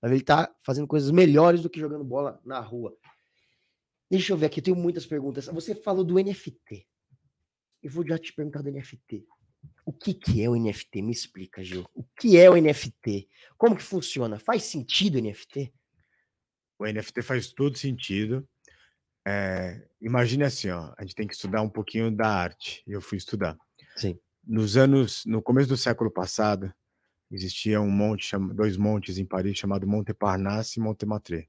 Speaker 1: Mas ele tá fazendo coisas melhores do que jogando bola na rua. Deixa eu ver aqui, eu tenho muitas perguntas. Você falou do NFT. Eu vou já te perguntar do NFT. O que, que é o NFT? Me explica, Gil. O que é o NFT? Como que funciona? Faz sentido o NFT?
Speaker 2: O NFT faz todo sentido. É, imagine assim, ó, a gente tem que estudar um pouquinho da arte. Eu fui estudar.
Speaker 1: Sim.
Speaker 2: Nos anos, no começo do século passado, existia um monte, dois montes em Paris chamado Montparnasse e Montmartre.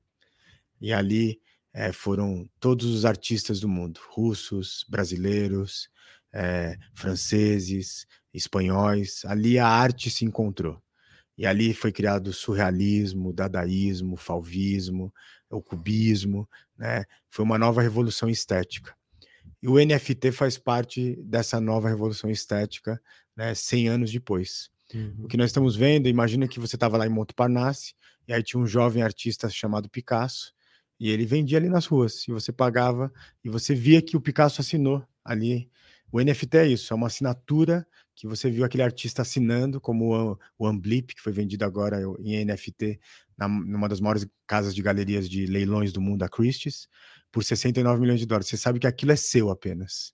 Speaker 2: E ali é, foram todos os artistas do mundo, russos, brasileiros, é, franceses, espanhóis. Ali a arte se encontrou. E ali foi criado o surrealismo, o dadaísmo, o fauvismo, o cubismo, né? Foi uma nova revolução estética. E o NFT faz parte dessa nova revolução estética, né, 100 anos depois. Uhum. O que nós estamos vendo, imagina que você estava lá em Montparnasse, e aí tinha um jovem artista chamado Picasso, e ele vendia ali nas ruas, e você pagava, e você via que o Picasso assinou ali o NFT é isso, é uma assinatura que você viu aquele artista assinando, como o, Amblip, que foi vendido agora em NFT na, numa das maiores casas de galerias de leilões do mundo, a Christie's, por 69 milhões de dólares. Você sabe que aquilo é seu apenas.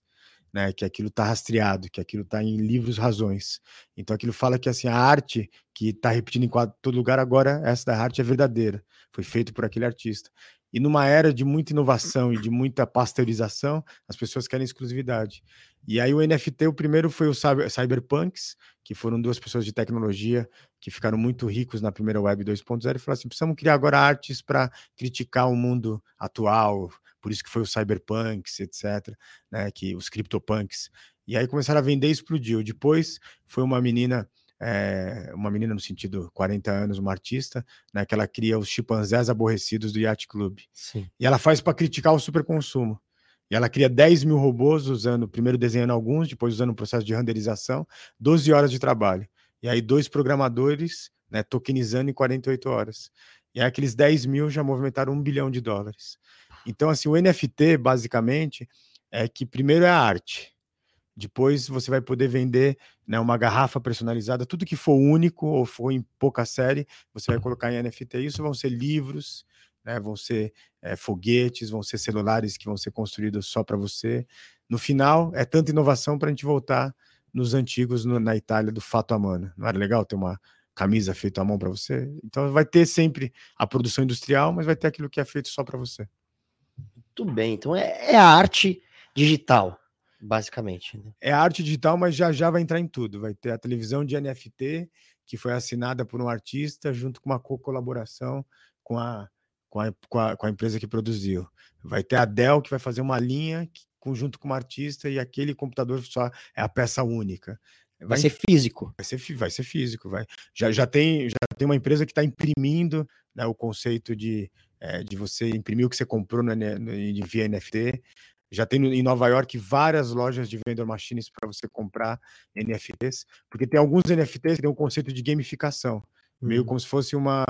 Speaker 2: Né, que aquilo está rastreado, que aquilo está em livros razões. Então aquilo fala que assim a arte que está repetindo em todo lugar agora essa da arte é verdadeira, foi feito por aquele artista. E numa era de muita inovação e de muita pasteurização, as pessoas querem exclusividade. E aí o NFT, o primeiro foi o Cyberpunks, que foram duas pessoas de tecnologia que ficaram muito ricos na primeira web 2.0 e falaram assim, precisamos criar agora artes para criticar o mundo atual, por isso que foi o Cyberpunks, etc, né, que os CryptoPunks. E aí começaram a vender e explodiu. Depois foi uma menina é, uma menina no sentido 40 anos, uma artista, né, que ela cria os chimpanzés aborrecidos do Yacht Club.
Speaker 1: Sim.
Speaker 2: E ela faz para criticar o superconsumo. E ela cria 10 mil robôs usando, primeiro desenhando alguns, depois usando o processo de renderização, 12 horas de trabalho. E aí dois programadores né, tokenizando em 48 horas. E aí aqueles 10 mil já movimentaram um bilhão de dólares. Então, assim, o NFT, basicamente, é que primeiro é a arte. Depois você vai poder vender né, uma garrafa personalizada, tudo que for único ou for em pouca série, você vai colocar em NFT. Isso vão ser livros, né, vão ser é, foguetes, vão ser celulares que vão ser construídos só para você. No final, é tanta inovação para a gente voltar nos antigos no, na Itália do fato a mano. Não era legal ter uma camisa feita à mão para você? Então vai ter sempre a produção industrial, mas vai ter aquilo que é feito só para você.
Speaker 1: Muito bem. Então é, é a arte digital basicamente. Né?
Speaker 2: É arte digital, mas já já vai entrar em tudo. Vai ter a televisão de NFT, que foi assinada por um artista, junto com uma co-colaboração com a, com, a, com, a, com a empresa que produziu. Vai ter a Dell, que vai fazer uma linha que, junto com uma artista, e aquele computador só é a peça única.
Speaker 1: Vai, vai ser físico.
Speaker 2: Vai ser, vai ser físico. Vai. Já, já, tem, já tem uma empresa que está imprimindo né, o conceito de, é, de você imprimir o que você comprou no, no, via NFT Já tem em Nova York várias lojas de vendor machines para você comprar NFTs, porque tem alguns NFTs que têm um conceito de gamificação, meio
Speaker 1: Uhum.
Speaker 2: como se fosse uma,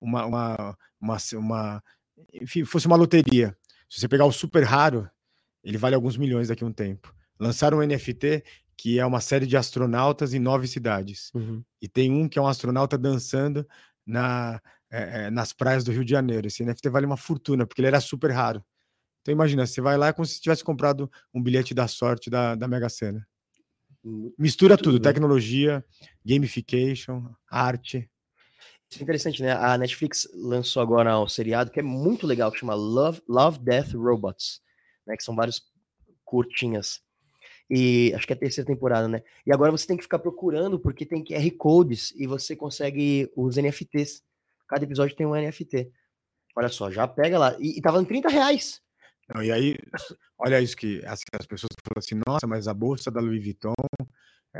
Speaker 2: uma, uma, uma, uma- enfim, fosse uma loteria. Se você pegar o super raro, ele vale alguns milhões daqui a um tempo. Lançaram um NFT que é uma série de astronautas em nove cidades.
Speaker 1: Uhum.
Speaker 2: E tem um que é um astronauta dançando na, eh, nas praias do Rio de Janeiro. Esse NFT vale uma fortuna, porque ele era super raro. Então imagina, você vai lá é como se tivesse comprado um bilhete da sorte da, da Mega Sena. Mistura tudo,
Speaker 1: bem.
Speaker 2: tecnologia, gamification, arte.
Speaker 1: Isso é interessante, né? A Netflix lançou agora um seriado que é muito legal, que chama Love, Love Death Robots, né? Que são vários curtinhas. E acho que é a terceira temporada, né? E agora você tem que ficar procurando, porque tem QR Codes e você consegue os NFTs. Cada episódio tem um NFT. Olha só, já pega lá. E, e tá valendo 30 reais.
Speaker 2: Não, e aí, olha isso que assim, as pessoas falam assim, nossa, mas a bolsa da Louis Vuitton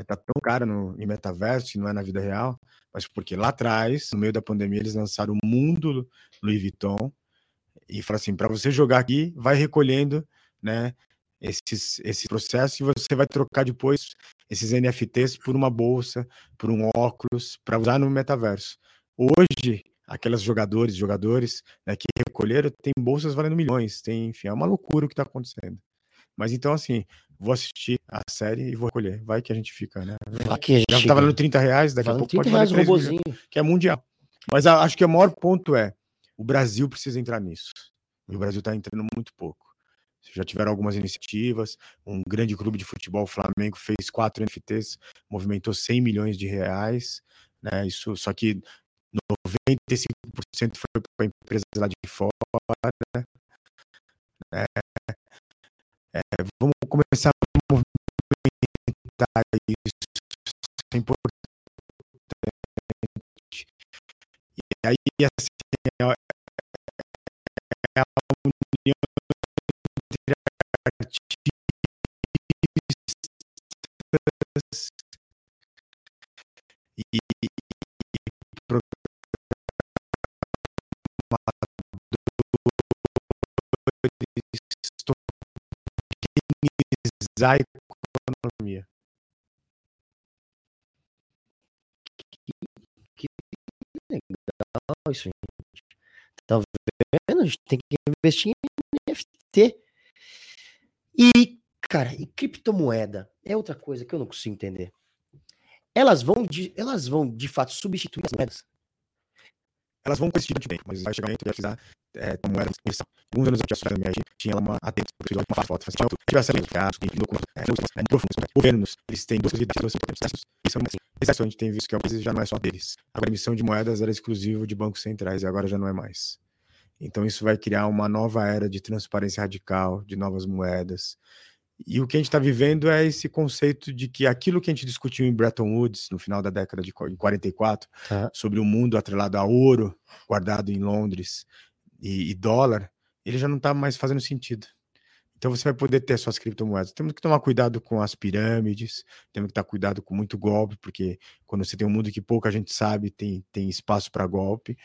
Speaker 2: tá tão cara no, em metaverso, não é na vida real, mas porque lá atrás, no meio da pandemia, eles lançaram o mundo Louis Vuitton e falaram assim, para você jogar aqui, vai recolhendo, né, esses, esse processo e você vai trocar depois esses NFTs por uma bolsa, por um óculos, para usar no metaverso. Hoje, aquelas jogadores, jogadores né, que recolheram, tem bolsas valendo milhões, tem, enfim, é uma loucura o que está acontecendo. Mas então, assim, vou assistir a série e vou recolher. Vai que a gente fica, né?
Speaker 1: Aqui a
Speaker 2: Já
Speaker 1: gente
Speaker 2: tá valendo 30 reais, daqui a pouco
Speaker 1: 30
Speaker 2: pode
Speaker 1: reais
Speaker 2: valer
Speaker 1: o
Speaker 2: 3 milhões, que é mundial. Mas a- acho que o maior ponto é, o Brasil precisa entrar nisso. E o Brasil está entrando muito pouco. Já tiveram algumas iniciativas, um grande clube de futebol, o Flamengo, fez quatro NFTs, movimentou 100 milhões de reais, né? Isso, só que 95% foi para empresas lá de fora. né? É, vamos começar a movimentar isso. Isso é importante. E aí, assim, é, é a união entre artistas tokenizar a economia.
Speaker 1: Legal isso, gente. Tá vendo? A gente tem que investir em NFT. E, cara, e criptomoeda é outra coisa que eu não consigo entender. Elas vão de, elas vão de fato substituir as moedas.
Speaker 2: Elas vão coexistir o tempo, mas vai chegar um momento que vai precisar é, moeda de expressão. Alguns anos antes da MRG, tinha lá uma atento, uma faz foto, faz foto, tivesse acesso a dados, tem documentos, é, é, né? Governos, eles têm duas realidades, duas importantes. E são assim. A gente tem visto que a já não é só deles. A emissão de moedas era exclusivo de bancos centrais e agora já não é mais. Então, isso vai criar uma nova era de transparência radical, de novas moedas. E o que a gente está vivendo é esse conceito de que aquilo que a gente discutiu em Bretton Woods, no final da década de qu- em 44,
Speaker 1: Tá.
Speaker 2: sobre o mundo atrelado a ouro, guardado em Londres, e, e dólar, ele já não está mais fazendo sentido. Então você vai poder ter suas criptomoedas. Temos que tomar cuidado com as pirâmides, temos que tomar cuidado com muito golpe, porque quando você tem um mundo que pouca gente sabe, tem, tem espaço para golpe.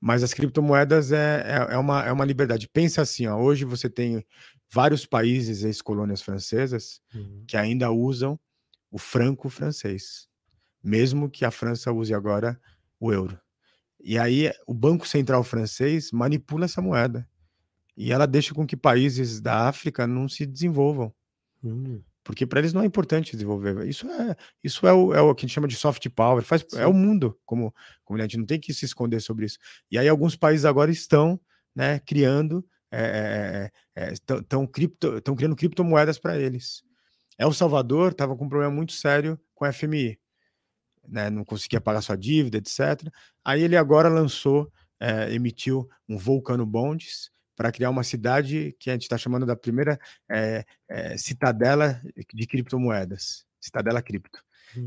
Speaker 2: Mas as criptomoedas é, é, é uma, é uma liberdade. Pensa assim, ó, hoje você tem vários países, ex-colônias francesas,
Speaker 1: Uhum.
Speaker 2: que ainda usam o franco francês, mesmo que a França use agora o euro. E aí o Banco Central francês manipula essa moeda. E ela deixa com que países da África não se desenvolvam,
Speaker 1: Hum.
Speaker 2: porque para eles não é importante desenvolver. Isso é, isso é o, é o que a gente chama de soft power, faz, é o mundo, como, como a gente não tem que se esconder sobre isso. E aí alguns países agora estão né, criando, estão cripto, tão criando criptomoedas para eles. El Salvador estava com um problema muito sério com a FMI, né, não conseguia pagar sua dívida, etc. Aí ele agora lançou, eh, emitiu um Volcano Bonds para criar uma cidade que a gente está chamando da primeira eh, eh, citadela de criptomoedas, Citadela Cripto.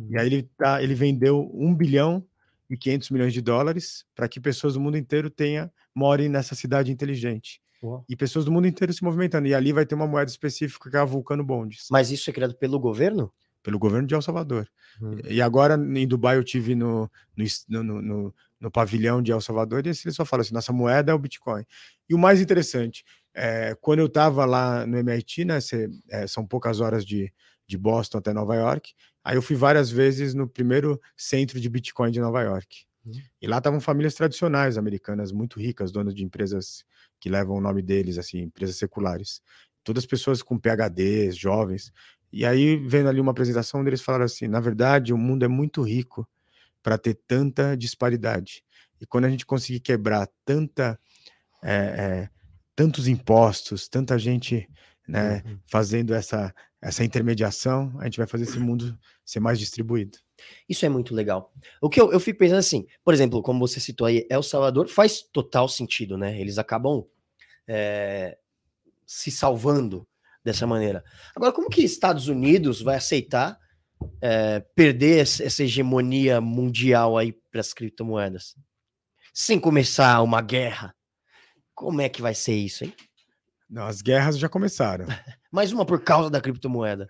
Speaker 2: E aí ele, tá, ele vendeu 1 bilhão e 500 milhões de dólares para que pessoas do mundo inteiro tenha, morem nessa cidade inteligente.
Speaker 1: Uau.
Speaker 2: E pessoas do mundo inteiro se movimentando. E ali vai ter uma moeda específica que é a Vulcano Bonds,
Speaker 1: Mas isso é criado pelo governo?
Speaker 2: Pelo governo de El Salvador.
Speaker 1: Hum.
Speaker 2: E agora em Dubai eu tive no, no, no- no- no pavilhão de El Salvador e eles só falam assim: nossa moeda é o Bitcoin. E o mais interessante, é, quando eu estava lá no MIT, né, cê, é, são poucas horas de, de Boston até Nova York, aí eu fui várias vezes no primeiro centro de Bitcoin de Nova York. Uhum. E lá estavam famílias tradicionais americanas, muito ricas, donas de empresas que levam o nome deles, assim, empresas seculares. Todas pessoas com PHDs, jovens. E aí, vendo ali uma apresentação deles, falaram assim: na verdade, o mundo é muito rico para ter tanta disparidade. E quando a gente conseguir quebrar tanta, é, é, tantos impostos, tanta gente né, uhum. fazendo essa, essa intermediação, a gente vai fazer esse mundo ser mais distribuído.
Speaker 1: Isso é muito legal. O que eu, eu fico pensando assim, por exemplo, como você citou aí, El Salvador faz total sentido, né? Eles acabam é, se salvando dessa maneira. Agora, como que Estados Unidos vai aceitar é, perder essa hegemonia mundial aí para as criptomoedas? Sem começar uma guerra. Como é que vai ser isso, hein?
Speaker 2: Não, as guerras já começaram.
Speaker 1: Mais uma por causa da criptomoeda.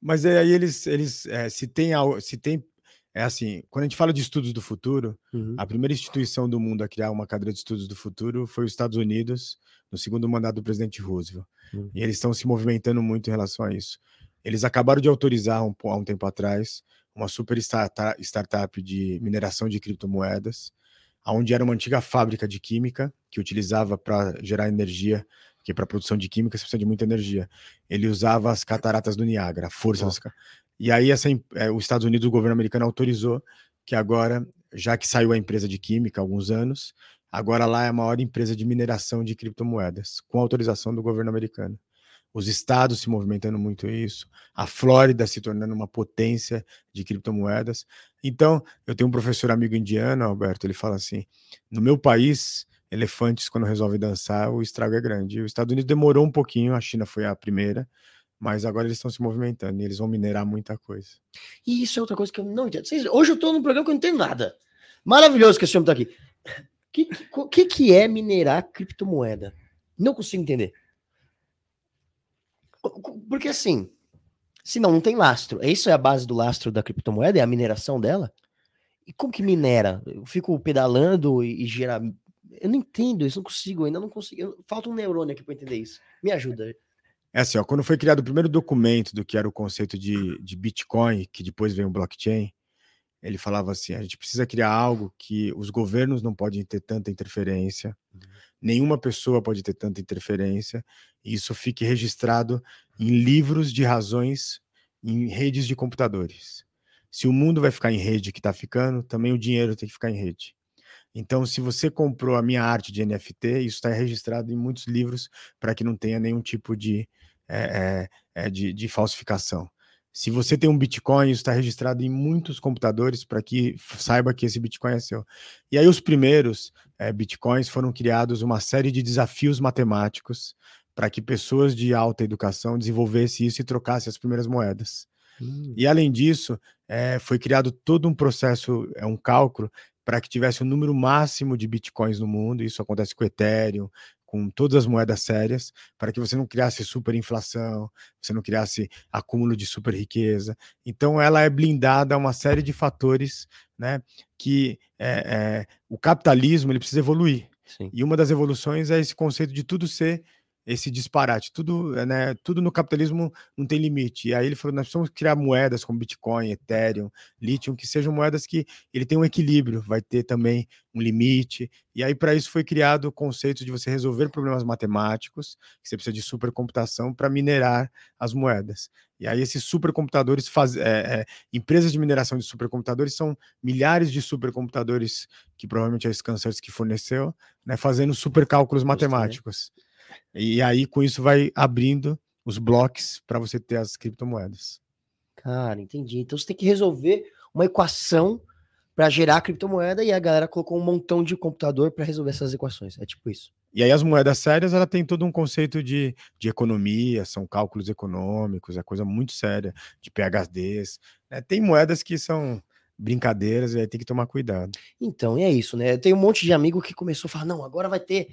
Speaker 2: Mas aí eles, eles é, se tem se tem é assim, quando a gente fala de estudos do futuro, uhum. a primeira instituição do mundo a criar uma cadeira de estudos do futuro foi os Estados Unidos, no segundo mandato do presidente Roosevelt. Uhum. E eles estão se movimentando muito em relação a isso. Eles acabaram de autorizar um, há um tempo atrás uma super startup de mineração de criptomoedas, onde era uma antiga fábrica de química que utilizava para gerar energia, que para produção de química você precisa de muita energia. Ele usava as cataratas do Niágara, a força oh. das E aí essa, é, os Estados Unidos, o governo americano autorizou que agora, já que saiu a empresa de química há alguns anos, agora lá é a maior empresa de mineração de criptomoedas, com autorização do governo americano os estados se movimentando muito isso, a Flórida se tornando uma potência de criptomoedas. Então, eu tenho um professor amigo indiano, Alberto, ele fala assim: no meu país, elefantes, quando resolvem dançar, o estrago é grande. Os Estados Unidos demorou um pouquinho, a China foi a primeira, mas agora eles estão se movimentando e eles vão minerar muita coisa.
Speaker 1: E isso é outra coisa que eu não entendo. Hoje eu estou num programa que eu não entendo nada. Maravilhoso que esse homem está aqui. O que, que, que é minerar criptomoeda? Não consigo entender. Porque assim, se não, tem lastro. Isso é a base do lastro da criptomoeda, é a mineração dela? E como que minera? Eu fico pedalando e, e gera. Eu não entendo isso, não consigo, ainda não consigo. Falta um neurônio aqui para entender isso. Me ajuda.
Speaker 2: É assim, ó, quando foi criado o primeiro documento do que era o conceito de, de Bitcoin, que depois veio o blockchain, ele falava assim: a gente precisa criar algo que os governos não podem ter tanta interferência, uhum. nenhuma pessoa pode ter tanta interferência, e isso fique registrado em livros de razões em redes de computadores. Se o mundo vai ficar em rede que está ficando, também o dinheiro tem que ficar em rede. Então, se você comprou a minha arte de NFT, isso está registrado em muitos livros para que não tenha nenhum tipo de, é, é, de, de falsificação. Se você tem um Bitcoin, isso está registrado em muitos computadores para que saiba que esse Bitcoin é seu. E aí, os primeiros é, Bitcoins foram criados uma série de desafios matemáticos para que pessoas de alta educação desenvolvessem isso e trocassem as primeiras moedas. Hum. E além disso, é, foi criado todo um processo, é um cálculo para que tivesse o um número máximo de bitcoins no mundo. Isso acontece com o Ethereum, com todas as moedas sérias, para que você não criasse superinflação, você não criasse acúmulo de super riqueza. Então, ela é blindada a uma série de fatores, né? Que é, é, o capitalismo ele precisa evoluir. Sim. E uma das evoluções é esse conceito de tudo ser esse disparate. Tudo, né, tudo no capitalismo não tem limite. E aí ele falou: nós precisamos criar moedas como Bitcoin, Ethereum, Lithium, que sejam moedas que ele tem um equilíbrio, vai ter também um limite. E aí, para isso, foi criado o conceito de você resolver problemas matemáticos, que você precisa de supercomputação para minerar as moedas. E aí, esses supercomputadores, faz, é, é, empresas de mineração de supercomputadores são milhares de supercomputadores que provavelmente é a Scansers que forneceu, né, fazendo supercálculos matemáticos. E aí, com isso, vai abrindo os blocos para você ter as criptomoedas.
Speaker 1: Cara, entendi. Então você tem que resolver uma equação para gerar a criptomoeda e a galera colocou um montão de computador para resolver essas equações. É tipo isso.
Speaker 2: E aí as moedas sérias, ela tem todo um conceito de, de economia, são cálculos econômicos, é coisa muito séria, de PHDs. Né? Tem moedas que são brincadeiras e aí tem que tomar cuidado.
Speaker 1: Então, é isso, né? Eu tenho um monte de amigo que começou a falar, não, agora vai ter...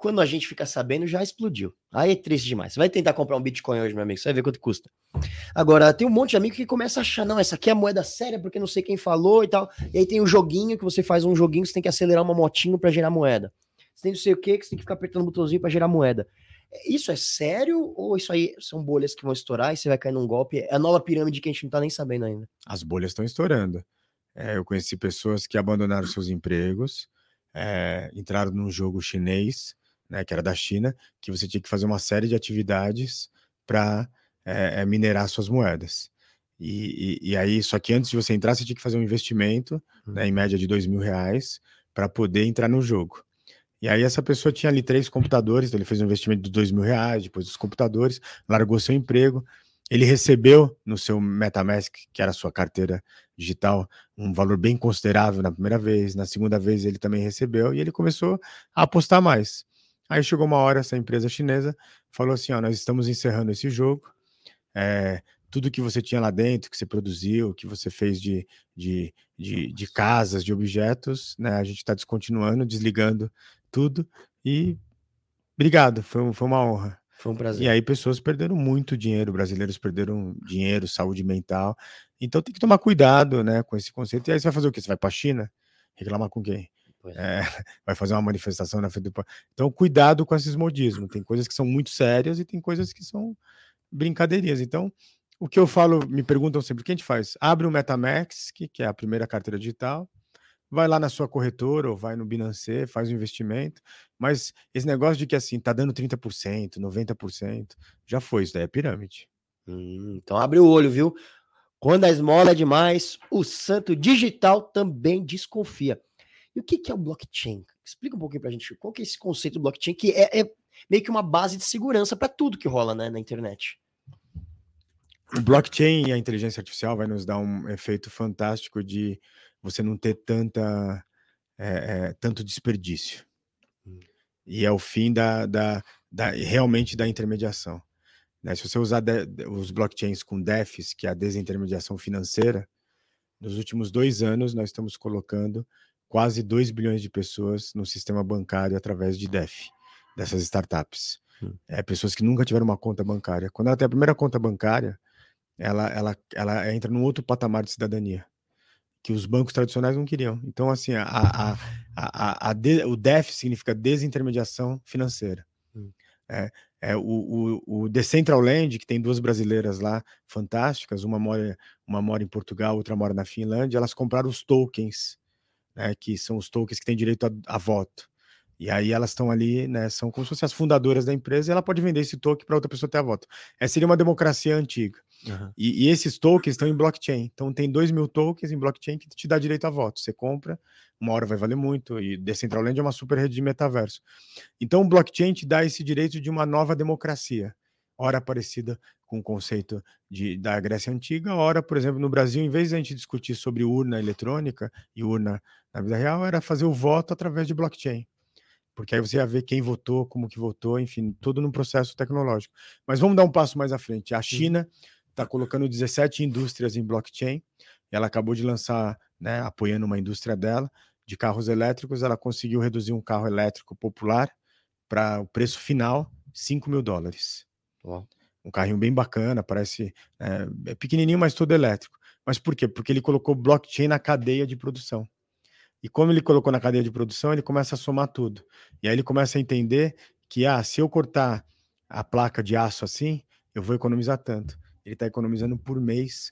Speaker 1: Quando a gente fica sabendo, já explodiu. Aí é triste demais. Você vai tentar comprar um Bitcoin hoje, meu amigo, você vai ver quanto custa. Agora, tem um monte de amigo que começa a achar, não, essa aqui é moeda séria, porque não sei quem falou e tal. E aí tem um joguinho que você faz um joguinho, você tem que acelerar uma motinho para gerar moeda. você tem não sei o que, que você tem que ficar apertando o botãozinho para gerar moeda. Isso é sério ou isso aí são bolhas que vão estourar e você vai cair num golpe? É a nova pirâmide que a gente não tá nem sabendo ainda.
Speaker 2: As bolhas estão estourando. É, eu conheci pessoas que abandonaram seus empregos, é, entraram num jogo chinês, né, que era da China, que você tinha que fazer uma série de atividades para é, é, minerar suas moedas. E, e, e, aí, só que antes de você entrar, você tinha que fazer um investimento, né, em média de dois mil reais, para poder entrar no jogo. E aí essa pessoa tinha ali três computadores, então ele fez um investimento de dois mil reais, depois dos computadores, largou seu emprego, ele recebeu no seu MetaMask, que era a sua carteira digital, um valor bem considerável na primeira vez, na segunda vez ele também recebeu e ele começou a apostar mais. Aí chegou uma hora, essa empresa chinesa falou assim: ó, nós estamos encerrando esse jogo, é, tudo que você tinha lá dentro, que você produziu, que você fez de, de, de, de casas, de objetos, né, a gente está descontinuando, desligando tudo e obrigado, foi, foi uma honra.
Speaker 1: Foi um prazer.
Speaker 2: E aí pessoas perderam muito dinheiro, brasileiros perderam dinheiro, saúde mental. Então tem que tomar cuidado, né, com esse conceito. E aí você vai fazer o quê? Você vai para a China? Reclamar com quem? É, vai fazer uma manifestação na frente do. Então, cuidado com esses modismos. Tem coisas que são muito sérias e tem coisas que são brincadeirinhas. Então, o que eu falo, me perguntam sempre: o que a gente faz? Abre o Metamax, que, que é a primeira carteira digital, vai lá na sua corretora ou vai no Binance, faz o um investimento. Mas esse negócio de que assim, tá dando 30%, 90%, já foi, isso daí é pirâmide.
Speaker 1: Hum, então abre o olho, viu? Quando a esmola é demais, o santo digital também desconfia. E o que, que é o blockchain? Explica um pouquinho pra gente. Qual que é esse conceito do blockchain que é, é meio que uma base de segurança para tudo que rola né, na internet?
Speaker 2: O blockchain e a inteligência artificial vai nos dar um efeito fantástico de você não ter tanta, é, é, tanto desperdício. Hum. E é o fim da, da, da realmente da intermediação. Né? Se você usar de, os blockchains com DEFs, que é a desintermediação financeira, nos últimos dois anos nós estamos colocando quase 2 bilhões de pessoas no sistema bancário através de DEF, dessas startups. Hum. É, pessoas que nunca tiveram uma conta bancária. Quando ela tem a primeira conta bancária, ela, ela, ela entra num outro patamar de cidadania que os bancos tradicionais não queriam. Então, assim, a, a, a, a de, o DEF significa desintermediação financeira. Hum. É, é, o, o, o Decentraland, que tem duas brasileiras lá fantásticas, uma mora, uma mora em Portugal, outra mora na Finlândia, elas compraram os tokens, né, que são os tokens que têm direito a, a voto. E aí elas estão ali, né, são como se fossem as fundadoras da empresa, e ela pode vender esse token para outra pessoa ter a voto. Essa seria uma democracia antiga. Uhum. E, e, esses tokens estão em blockchain. Então tem 2 mil tokens em blockchain que te dá direito a voto. Você compra, uma hora vai valer muito, e Decentraland é uma super rede de metaverso. Então o blockchain te dá esse direito de uma nova democracia. Ora parecida com o conceito de, da Grécia Antiga, ora, por exemplo, no Brasil, em vez de a gente discutir sobre urna eletrônica e urna na vida real, era fazer o voto através de blockchain porque aí você ia ver quem votou, como que votou, enfim, tudo no processo tecnológico. Mas vamos dar um passo mais à frente. A China está colocando 17 indústrias em blockchain. Ela acabou de lançar, né, apoiando uma indústria dela de carros elétricos. Ela conseguiu reduzir um carro elétrico popular para o preço final 5 mil dólares. Uau. Um carrinho bem bacana, parece é, é pequenininho, mas todo elétrico. Mas por quê? Porque ele colocou blockchain na cadeia de produção. E como ele colocou na cadeia de produção, ele começa a somar tudo. E aí ele começa a entender que, ah, se eu cortar a placa de aço assim, eu vou economizar tanto. Ele está economizando por mês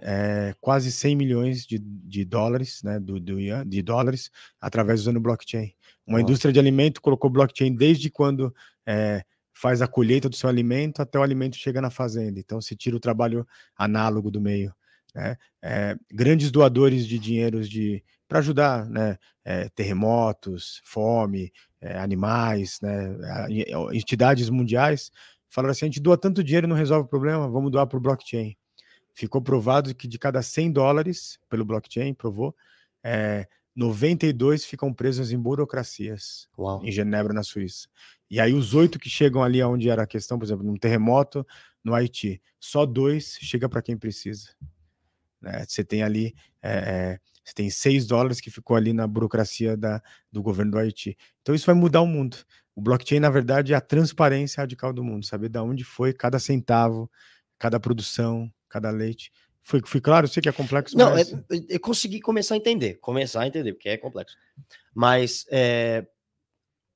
Speaker 2: é, quase 100 milhões de, de dólares, né, do, do, de dólares, através usando blockchain. Uma Nossa. indústria de alimento colocou blockchain desde quando é, faz a colheita do seu alimento até o alimento chega na fazenda. Então, se tira o trabalho análogo do meio. Né? É, grandes doadores de dinheiros de para ajudar, né, é, terremotos, fome, é, animais, né, entidades mundiais, falaram assim, a gente doa tanto dinheiro e não resolve o problema, vamos doar para o blockchain. Ficou provado que de cada 100 dólares pelo blockchain, provou, é, 92 ficam presos em burocracias Uau. em Genebra, na Suíça. E aí os oito que chegam ali onde era a questão, por exemplo, num terremoto no Haiti, só dois chega para quem precisa. Né? Você tem ali é, você tem 6 dólares que ficou ali na burocracia da, do governo do Haiti. Então isso vai mudar o mundo. O blockchain, na verdade, é a transparência radical do mundo, saber de onde foi cada centavo, cada produção, cada leite. Foi, foi claro? Eu sei que é complexo.
Speaker 1: Não, mas... é, eu consegui começar a entender, começar a entender, porque é complexo. Mas é,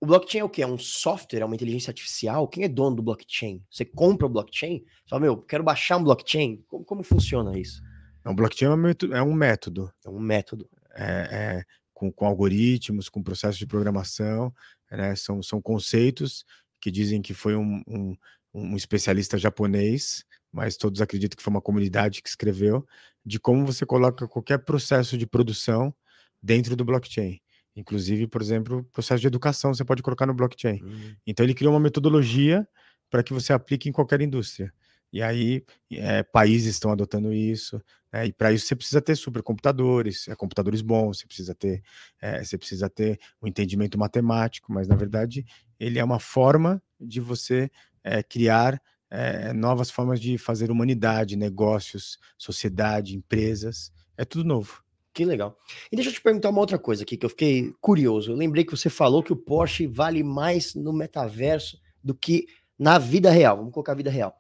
Speaker 1: O blockchain é o quê? É um software, é uma inteligência artificial? Quem é dono do blockchain? Você compra o blockchain? Você fala, meu, quero baixar um blockchain. Como, como funciona isso?
Speaker 2: É um blockchain é um método.
Speaker 1: É um método.
Speaker 2: É, é, com, com, algoritmos, com processos de programação, né? São, são conceitos que dizem que foi um, um, um especialista japonês, mas todos acreditam que foi uma comunidade que escreveu, de como você coloca qualquer processo de produção dentro do blockchain. Inclusive, por exemplo, processo de educação você pode colocar no blockchain. Uhum. Então ele criou uma metodologia para que você aplique em qualquer indústria. E aí é, países estão adotando isso. Né? E para isso você precisa ter supercomputadores, é, computadores bons, você precisa ter, é, você precisa ter um entendimento matemático, mas na verdade ele é uma forma de você é, criar é, novas formas de fazer humanidade, negócios, sociedade, empresas. É tudo novo.
Speaker 1: Que legal. E deixa eu te perguntar uma outra coisa aqui que eu fiquei curioso. Eu lembrei que você falou que o Porsche vale mais no metaverso do que na vida real. Vamos colocar a vida real.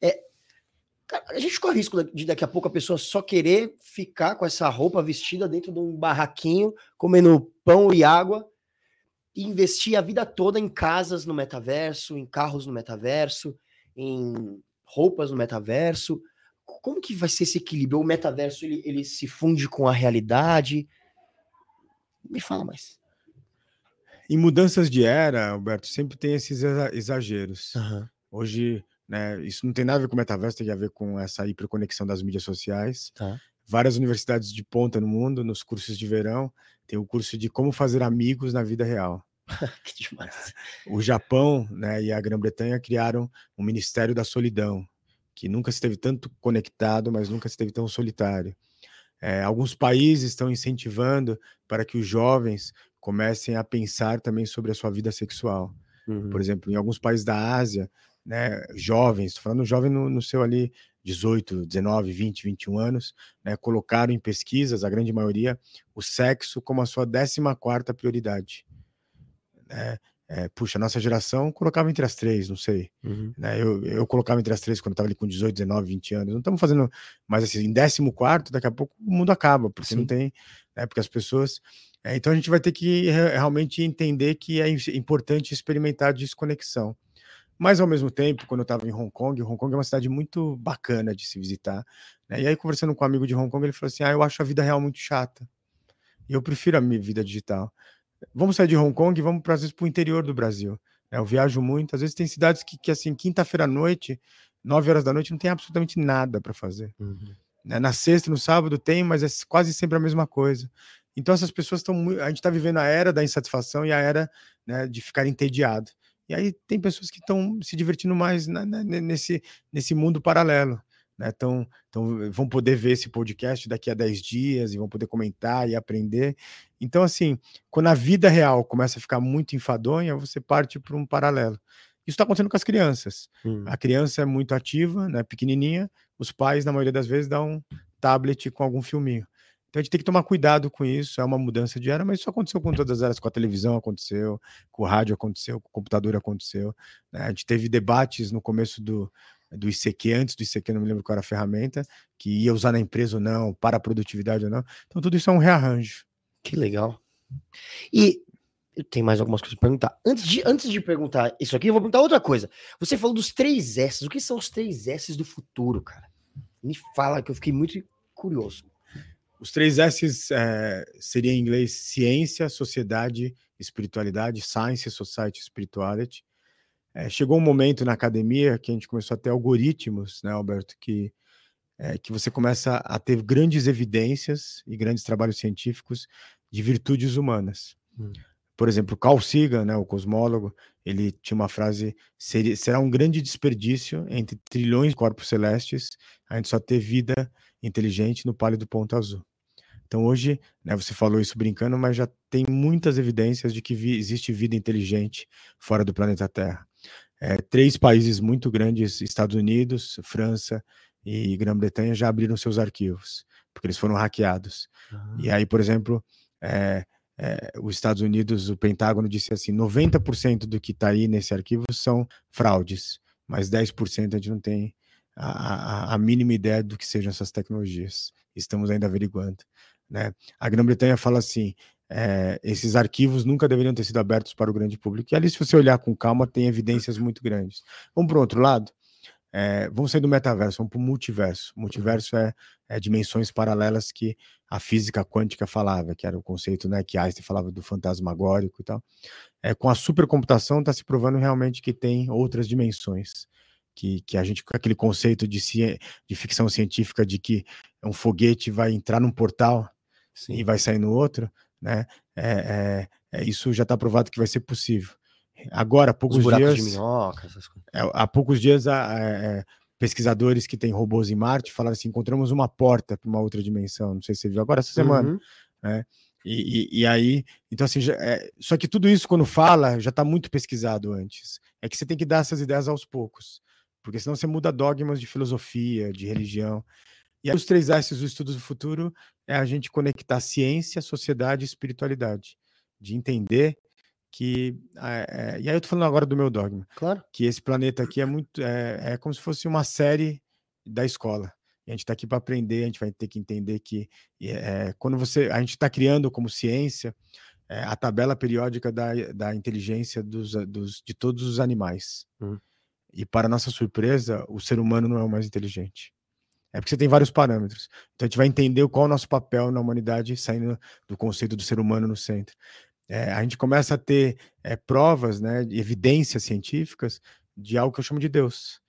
Speaker 1: É, a gente corre risco de daqui a pouco a pessoa só querer ficar com essa roupa vestida dentro de um barraquinho, comendo pão e água, e investir a vida toda em casas no metaverso, em carros no metaverso, em roupas no metaverso como que vai ser esse equilíbrio? O metaverso ele, ele se funde com a realidade? Me fala mais.
Speaker 2: Em mudanças de era, Alberto, sempre tem esses exageros. Uhum. Hoje, né, isso não tem nada a ver com o metaverso, tem a ver com essa hiperconexão das mídias sociais. Tá. Várias universidades de ponta no mundo, nos cursos de verão, tem o curso de como fazer amigos na vida real. que demais. O Japão né, e a Grã-Bretanha criaram o Ministério da Solidão, que nunca esteve tanto conectado, mas nunca esteve tão solitário. É, alguns países estão incentivando para que os jovens comecem a pensar também sobre a sua vida sexual. Uhum. Por exemplo, em alguns países da Ásia, né, jovens, estou falando jovem no, no, seu ali 18, 19, 20, 21 anos, né, colocaram em pesquisas, a grande maioria, o sexo como a sua 14 quarta prioridade. Né? É, puxa, nossa geração colocava entre as três, não sei. Uhum. Né? Eu, eu colocava entre as três quando estava ali com 18, 19, 20 anos. Não estamos fazendo mais assim, em 14, daqui a pouco o mundo acaba, porque Sim. não tem. Né? Porque as pessoas. É, então a gente vai ter que realmente entender que é importante experimentar desconexão. Mas ao mesmo tempo, quando eu estava em Hong Kong, Hong Kong é uma cidade muito bacana de se visitar. Né? E aí, conversando com um amigo de Hong Kong, ele falou assim: Ah, eu acho a vida real muito chata. E eu prefiro a minha vida digital vamos sair de Hong Kong e vamos, às vezes, para o interior do Brasil. Né? Eu viajo muito, às vezes tem cidades que, que assim, quinta-feira à noite, nove horas da noite, não tem absolutamente nada para fazer. Uhum. Né? Na sexta, no sábado tem, mas é quase sempre a mesma coisa. Então essas pessoas estão muito. A gente está vivendo a era da insatisfação e a era né, de ficar entediado. E aí tem pessoas que estão se divertindo mais na, na, nesse, nesse mundo paralelo né? Então, então vão poder ver esse podcast daqui a 10 dias e vão poder comentar e aprender. Então, assim, quando a vida real começa a ficar muito enfadonha, você parte para um paralelo. Isso está acontecendo com as crianças. Hum. A criança é muito ativa, né, pequenininha, os pais, na maioria das vezes, dão um tablet com algum filminho. Então a gente tem que tomar cuidado com isso, é uma mudança de era, mas isso aconteceu com todas as eras, com a televisão aconteceu, com o rádio aconteceu, com o computador aconteceu. Né? A gente teve debates no começo do, do ICQ, antes do ICQ, não me lembro qual era a ferramenta, que ia usar na empresa ou não, para a produtividade ou não. Então, tudo isso é um rearranjo.
Speaker 1: Que legal. E eu tenho mais algumas coisas para perguntar. Antes de, antes de perguntar isso aqui, eu vou perguntar outra coisa. Você falou dos três S. O que são os três S do futuro, cara? Me fala, que eu fiquei muito curioso.
Speaker 2: Os três S é, seria em inglês ciência, sociedade, espiritualidade, science, society, spirituality. É, chegou um momento na academia que a gente começou a ter algoritmos, né, Alberto, que, é, que você começa a ter grandes evidências e grandes trabalhos científicos de virtudes humanas. Hum. Por exemplo, Carl Sagan, né, o cosmólogo, ele tinha uma frase: seria, será um grande desperdício entre trilhões de corpos celestes a gente só ter vida inteligente no pálido ponto azul. Então hoje, né, você falou isso brincando, mas já tem muitas evidências de que vi, existe vida inteligente fora do planeta Terra é, três países muito grandes, Estados Unidos, França e Grã-Bretanha, já abriram seus arquivos, porque eles foram hackeados. Uhum. E aí, por exemplo, é, é, os Estados Unidos, o Pentágono disse assim: 90% do que está aí nesse arquivo são fraudes, mas 10% a gente não tem a, a, a, mínima ideia do que sejam essas tecnologias. Estamos ainda averiguando. Né? A Grã-Bretanha fala assim: é, esses arquivos nunca deveriam ter sido abertos para o grande público. E ali, se você olhar com calma, tem evidências muito grandes. Vamos para o outro lado? É, vamos sair do metaverso, vamos para o multiverso. O multiverso é, é, dimensões paralelas que a física quântica falava, que era o conceito né, que Einstein falava do fantasmagórico e tal. É, com a supercomputação está se provando realmente que tem outras dimensões. Que, que a gente, com aquele conceito de, de ficção científica de que um foguete vai entrar num portal Sim. e vai sair no outro, né? É, é, é isso já está provado que vai ser possível. Agora, há poucos dias. Minhoca, é, há poucos dias, a, é, pesquisadores que têm robôs em Marte falaram assim: encontramos uma porta para uma outra dimensão. Não sei se você viu agora essa semana. Uhum. Né? E, e, e, aí, então assim, já, é, só que tudo isso quando fala já está muito pesquisado antes. É que você tem que dar essas ideias aos poucos, porque senão você muda dogmas de filosofia, de religião. E aí, os três S's do estudo do futuro é a gente conectar ciência, sociedade e espiritualidade, de entender que é, e aí eu tô falando agora do meu dogma,
Speaker 1: claro,
Speaker 2: que esse planeta aqui é muito é, é como se fosse uma série da escola. E a gente está aqui para aprender, a gente vai ter que entender que é, quando você a gente está criando como ciência é, a tabela periódica da, da inteligência dos, dos, de todos os animais. Uhum. E para nossa surpresa, o ser humano não é o mais inteligente. É porque você tem vários parâmetros. Então a gente vai entender qual é o nosso papel na humanidade, saindo do conceito do ser humano no centro é, a gente começa a ter é, provas, né, evidências científicas de algo que eu chamo de Deus.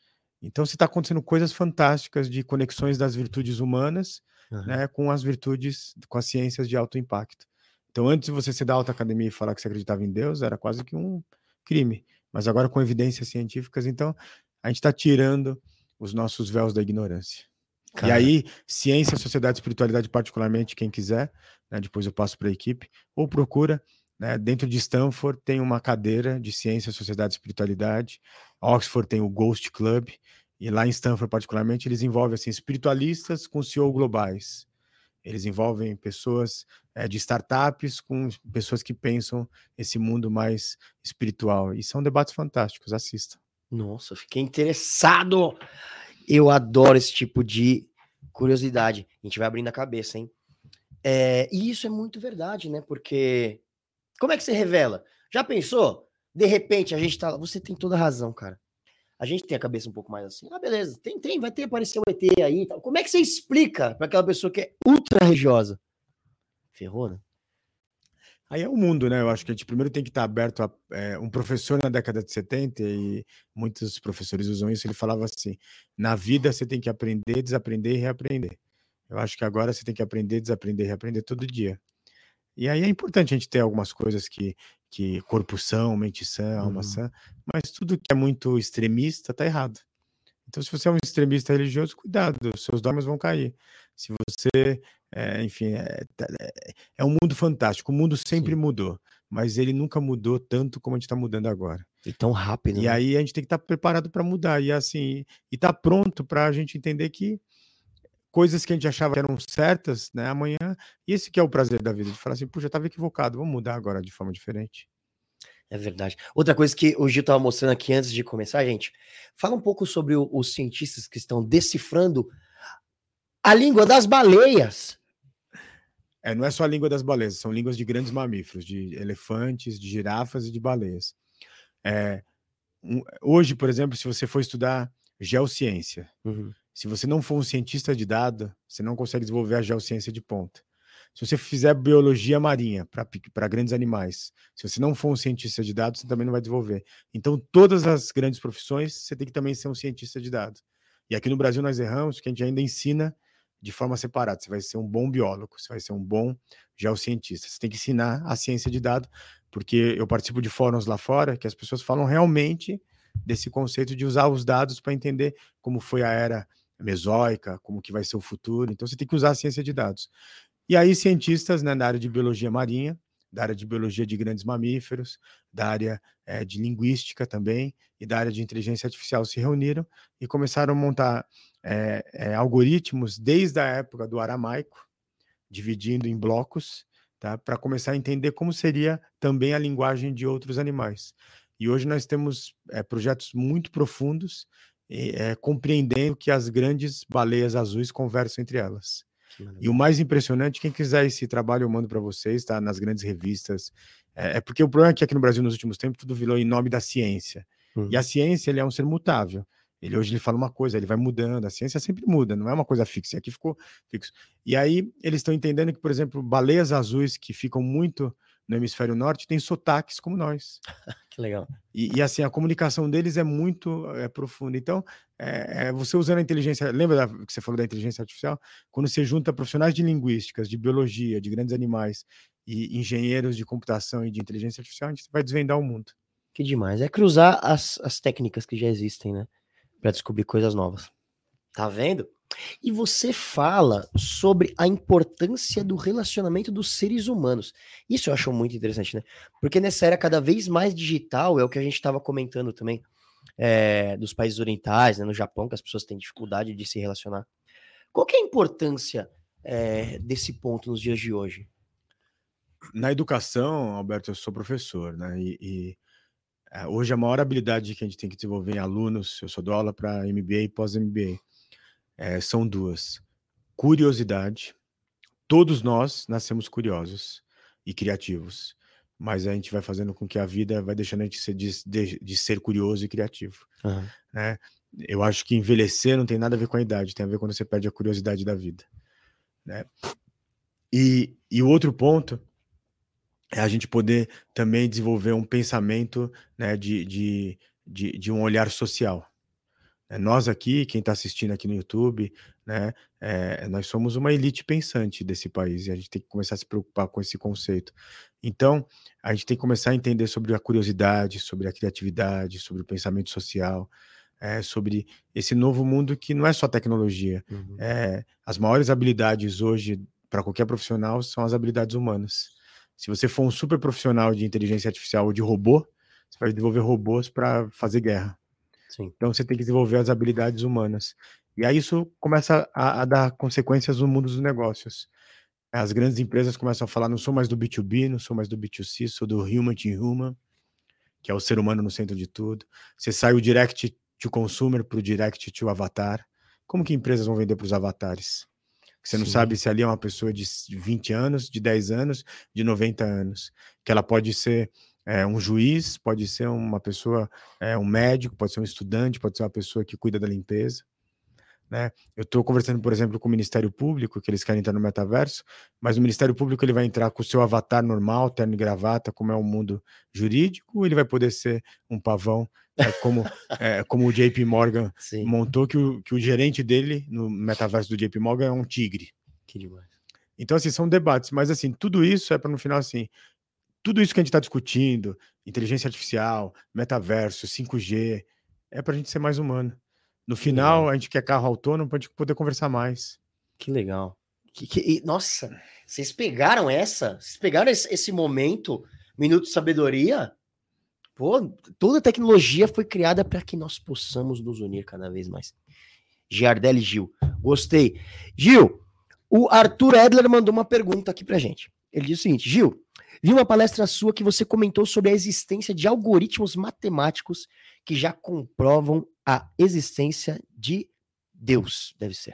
Speaker 2: Então, se está acontecendo coisas fantásticas de conexões das virtudes humanas uhum. né, com as virtudes, com as ciências de alto impacto. Então, antes de você ser da alta academia e falar que você acreditava em Deus, era quase que um crime. Mas agora, com evidências científicas, então, a gente está tirando os nossos véus da ignorância. Cara. E aí, ciência, sociedade, espiritualidade, particularmente, quem quiser, né, depois eu passo para a equipe, ou procura né? Dentro de Stanford tem uma cadeira de ciência, sociedade e espiritualidade. Oxford tem o Ghost Club. E lá em Stanford, particularmente, eles envolvem assim, espiritualistas com CEO globais. Eles envolvem pessoas é, de startups com pessoas que pensam esse mundo mais espiritual. E são debates fantásticos, assistam.
Speaker 1: Nossa, fiquei interessado. Eu adoro esse tipo de curiosidade. A gente vai abrindo a cabeça, hein? É, e isso é muito verdade, né? Porque como é que você revela? Já pensou? De repente a gente tá. Você tem toda a razão, cara. A gente tem a cabeça um pouco mais assim. Ah, beleza, tem, tem, vai ter aparecer um ET aí. Como é que você explica para aquela pessoa que é ultra religiosa? Ferrou, né?
Speaker 2: Aí é o mundo, né? Eu acho que a gente primeiro tem que estar aberto a é, um professor na década de 70, e muitos professores usam isso, ele falava assim: na vida você tem que aprender, desaprender e reaprender. Eu acho que agora você tem que aprender, desaprender e reaprender todo dia. E aí é importante a gente ter algumas coisas que, que corpo são, mente sã, alma uhum. sã, mas tudo que é muito extremista tá errado. Então, se você é um extremista religioso, cuidado, seus dogmas vão cair. Se você, é, enfim, é, é, é, um mundo fantástico. O mundo sempre Sim. mudou, mas ele nunca mudou tanto como a gente está mudando agora.
Speaker 1: E tão rápido.
Speaker 2: E né? aí a gente tem que estar tá preparado para mudar e assim, e estar tá pronto para a gente entender que coisas que a gente achava que eram certas, né, amanhã. E esse que é o prazer da vida, de falar assim, puxa, estava equivocado, vamos mudar agora de forma diferente.
Speaker 1: É verdade. Outra coisa que o Gil estava mostrando aqui antes de começar, gente, fala um pouco sobre o, os cientistas que estão decifrando a língua das baleias.
Speaker 2: É, não é só a língua das baleias, são línguas de grandes mamíferos, de elefantes, de girafas e de baleias. É, um, hoje, por exemplo, se você for estudar geociência, uhum. Se você não for um cientista de dado, você não consegue desenvolver a geociência de ponta. Se você fizer biologia marinha para grandes animais, se você não for um cientista de dados, você também não vai desenvolver. Então, todas as grandes profissões, você tem que também ser um cientista de dados. E aqui no Brasil nós erramos que a gente ainda ensina de forma separada. Você vai ser um bom biólogo, você vai ser um bom geocientista. Você tem que ensinar a ciência de dados, porque eu participo de fóruns lá fora que as pessoas falam realmente desse conceito de usar os dados para entender como foi a era mesoica, como que vai ser o futuro. Então você tem que usar a ciência de dados. E aí cientistas né, da área de biologia marinha, da área de biologia de grandes mamíferos, da área é, de linguística também e da área de inteligência artificial se reuniram e começaram a montar é, é, algoritmos desde a época do aramaico, dividindo em blocos, tá, para começar a entender como seria também a linguagem de outros animais. E hoje nós temos projetos muito profundos é, compreendendo que as grandes baleias azuis conversam entre elas. E o mais impressionante, quem quiser esse trabalho, eu mando para vocês, tá? Nas grandes revistas. É, é, porque o problema é que aqui no Brasil, nos últimos tempos, tudo virou em nome da ciência. Uhum. E a ciência, ele é um ser mutável. Ele hoje ele fala uma coisa, ele vai mudando, a ciência sempre muda, não é uma coisa fixa, aqui ficou fixo. E aí eles estão entendendo que, por exemplo, baleias azuis que ficam muito no hemisfério norte têm sotaques como nós.
Speaker 1: que legal.
Speaker 2: E, e, assim, a comunicação deles é muito é, profunda. Então, é, é, você usando a inteligência, lembra da, que você falou da inteligência artificial? Quando você junta profissionais de linguísticas, de biologia, de grandes animais e engenheiros de computação e de inteligência artificial, a gente vai desvendar o mundo.
Speaker 1: Que demais. É cruzar as, as técnicas que já existem, né? Para descobrir coisas novas. Tá vendo? E você fala sobre a importância do relacionamento dos seres humanos. Isso eu acho muito interessante, né? Porque nessa era cada vez mais digital, é o que a gente estava comentando também, é, dos países orientais, né, no Japão, que as pessoas têm dificuldade de se relacionar. Qual é a importância é, desse ponto nos dias de hoje?
Speaker 2: Na educação, Alberto, eu sou professor, né? E, e é, hoje a maior habilidade que a gente tem que desenvolver em alunos, eu sou dou aula para MBA e pós-MBA, é, são duas: curiosidade. Todos nós nascemos curiosos e criativos, mas a gente vai fazendo com que a vida vai deixando a gente ser, de, de, de ser curioso e criativo. Uhum. Né? Eu acho que envelhecer não tem nada a ver com a idade, tem a ver quando você perde a curiosidade da vida. Né? E, e o outro ponto é a gente poder também desenvolver um pensamento né, de, de, de, de um olhar social. É, nós aqui, quem está assistindo aqui no YouTube, né, é, nós somos uma elite pensante desse país e a gente tem que começar a se preocupar com esse conceito. Então, a gente tem que começar a entender sobre a curiosidade, sobre a criatividade, sobre o pensamento social, é, sobre esse novo mundo que não é só tecnologia. Uhum. É, as maiores habilidades hoje para qualquer profissional são as habilidades humanas. Se você for um super profissional de inteligência artificial ou de robô, você vai desenvolver robôs para fazer guerra. Sim. Então você tem que desenvolver as habilidades humanas. E aí isso começa a, a, dar consequências no mundo dos negócios. As grandes empresas começam a falar: não sou mais do B2B, não sou mais do B2C, sou do human to human, que é o ser humano no centro de tudo. Você sai o direct to consumer para o direct to avatar. Como que empresas vão vender para os avatares? Você não Sim. sabe se ali é uma pessoa de 20 anos, de 10 anos, de 90 anos, que ela pode ser é, um juiz, pode ser uma pessoa, é, um médico, pode ser um estudante, pode ser uma pessoa que cuida da limpeza. Né? Eu estou conversando, por exemplo, com o Ministério Público, que eles querem entrar no metaverso, mas o Ministério Público ele vai entrar com o seu avatar normal, terno e gravata, como é o mundo jurídico, ou ele vai poder ser um pavão, é, como, é, como o JP Morgan Sim. montou, que o, que o gerente dele no metaverso do JP Morgan é um tigre. Que demais. Então, assim, são debates, mas assim, tudo isso é para no final, assim, tudo isso que a gente está discutindo, inteligência artificial, metaverso, 5G, é para a gente ser mais humano. No final, a gente quer carro autônomo para a gente poder conversar mais.
Speaker 1: Que legal. Que, que, nossa, vocês pegaram essa? Vocês pegaram esse, esse momento, minuto de sabedoria? Pô, toda a tecnologia foi criada para que nós possamos nos unir cada vez mais. Giardelli Gil, gostei. Gil, o Arthur Edler mandou uma pergunta aqui pra gente. Ele diz o seguinte: Gil, Vi uma palestra sua que você comentou sobre a existência de algoritmos matemáticos que já comprovam a existência de Deus, deve ser.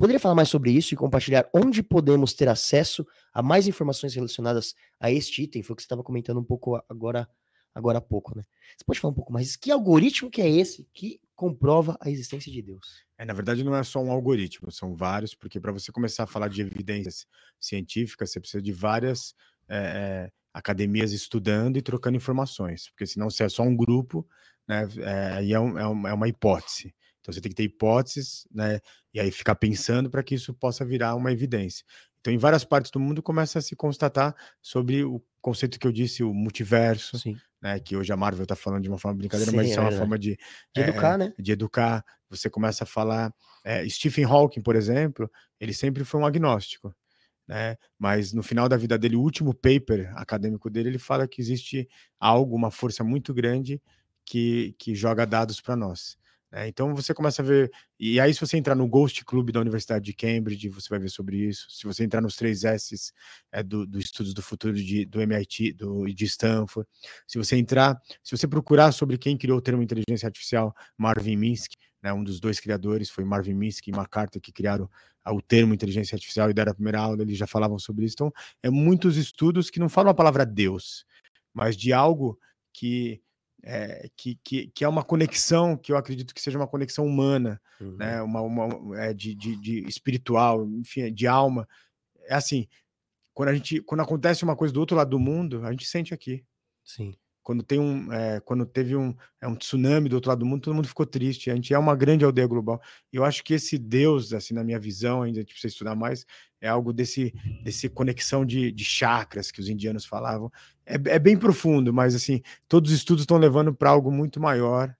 Speaker 1: Poderia falar mais sobre isso e compartilhar onde podemos ter acesso a mais informações relacionadas a este item? Foi o que você estava comentando um pouco agora, agora há pouco, né? Você pode falar um pouco mais? Que algoritmo que é esse que comprova a existência de Deus?
Speaker 2: É, na verdade, não é só um algoritmo, são vários, porque para você começar a falar de evidências científicas, você precisa de várias é, academias estudando e trocando informações, porque senão se é só um grupo, né, é, aí é, um, é, uma hipótese. Então você tem que ter hipóteses, né, e aí ficar pensando para que isso possa virar uma evidência. Então, em várias partes do mundo começa a se constatar sobre o conceito que eu disse, o multiverso, Sim. né? Que hoje a Marvel está falando de uma forma brincadeira, Sim, mas isso é, é uma forma de,
Speaker 1: de educar, né?
Speaker 2: De educar. Você começa a falar. É, Stephen Hawking, por exemplo, ele sempre foi um agnóstico né? Mas no final da vida dele, o último paper acadêmico dele, ele fala que existe algo, uma força muito grande que, que joga dados para nós. Né? Então você começa a ver. E aí, se você entrar no Ghost Club da Universidade de Cambridge, você vai ver sobre isso. Se você entrar nos três S é, do, do Estudos do Futuro de, do MIT, do, de Stanford, se você entrar, se você procurar sobre quem criou o termo inteligência artificial, Marvin Minsky, né, um dos dois criadores foi Marvin Minsky e McCarthy que criaram o termo inteligência artificial e deram a primeira aula, eles já falavam sobre isso. Então, é muitos estudos que não falam a palavra Deus, mas de algo que é, que, que, que, é uma conexão que eu acredito que seja uma conexão humana, uhum. né? uma, uma é, de, de, de, espiritual, enfim, de alma. É assim, quando a gente quando acontece uma coisa do outro lado do mundo, a gente sente aqui.
Speaker 1: Sim.
Speaker 2: Quando tem um, é, quando teve um, é, um tsunami do outro lado do mundo, todo mundo ficou triste. A gente é uma grande aldeia global. E eu acho que esse Deus, assim, na minha visão, ainda precisa estudar mais, é algo desse, desse conexão de, de chakras que os indianos falavam. É, é bem profundo, mas assim, todos os estudos estão levando para algo muito maior,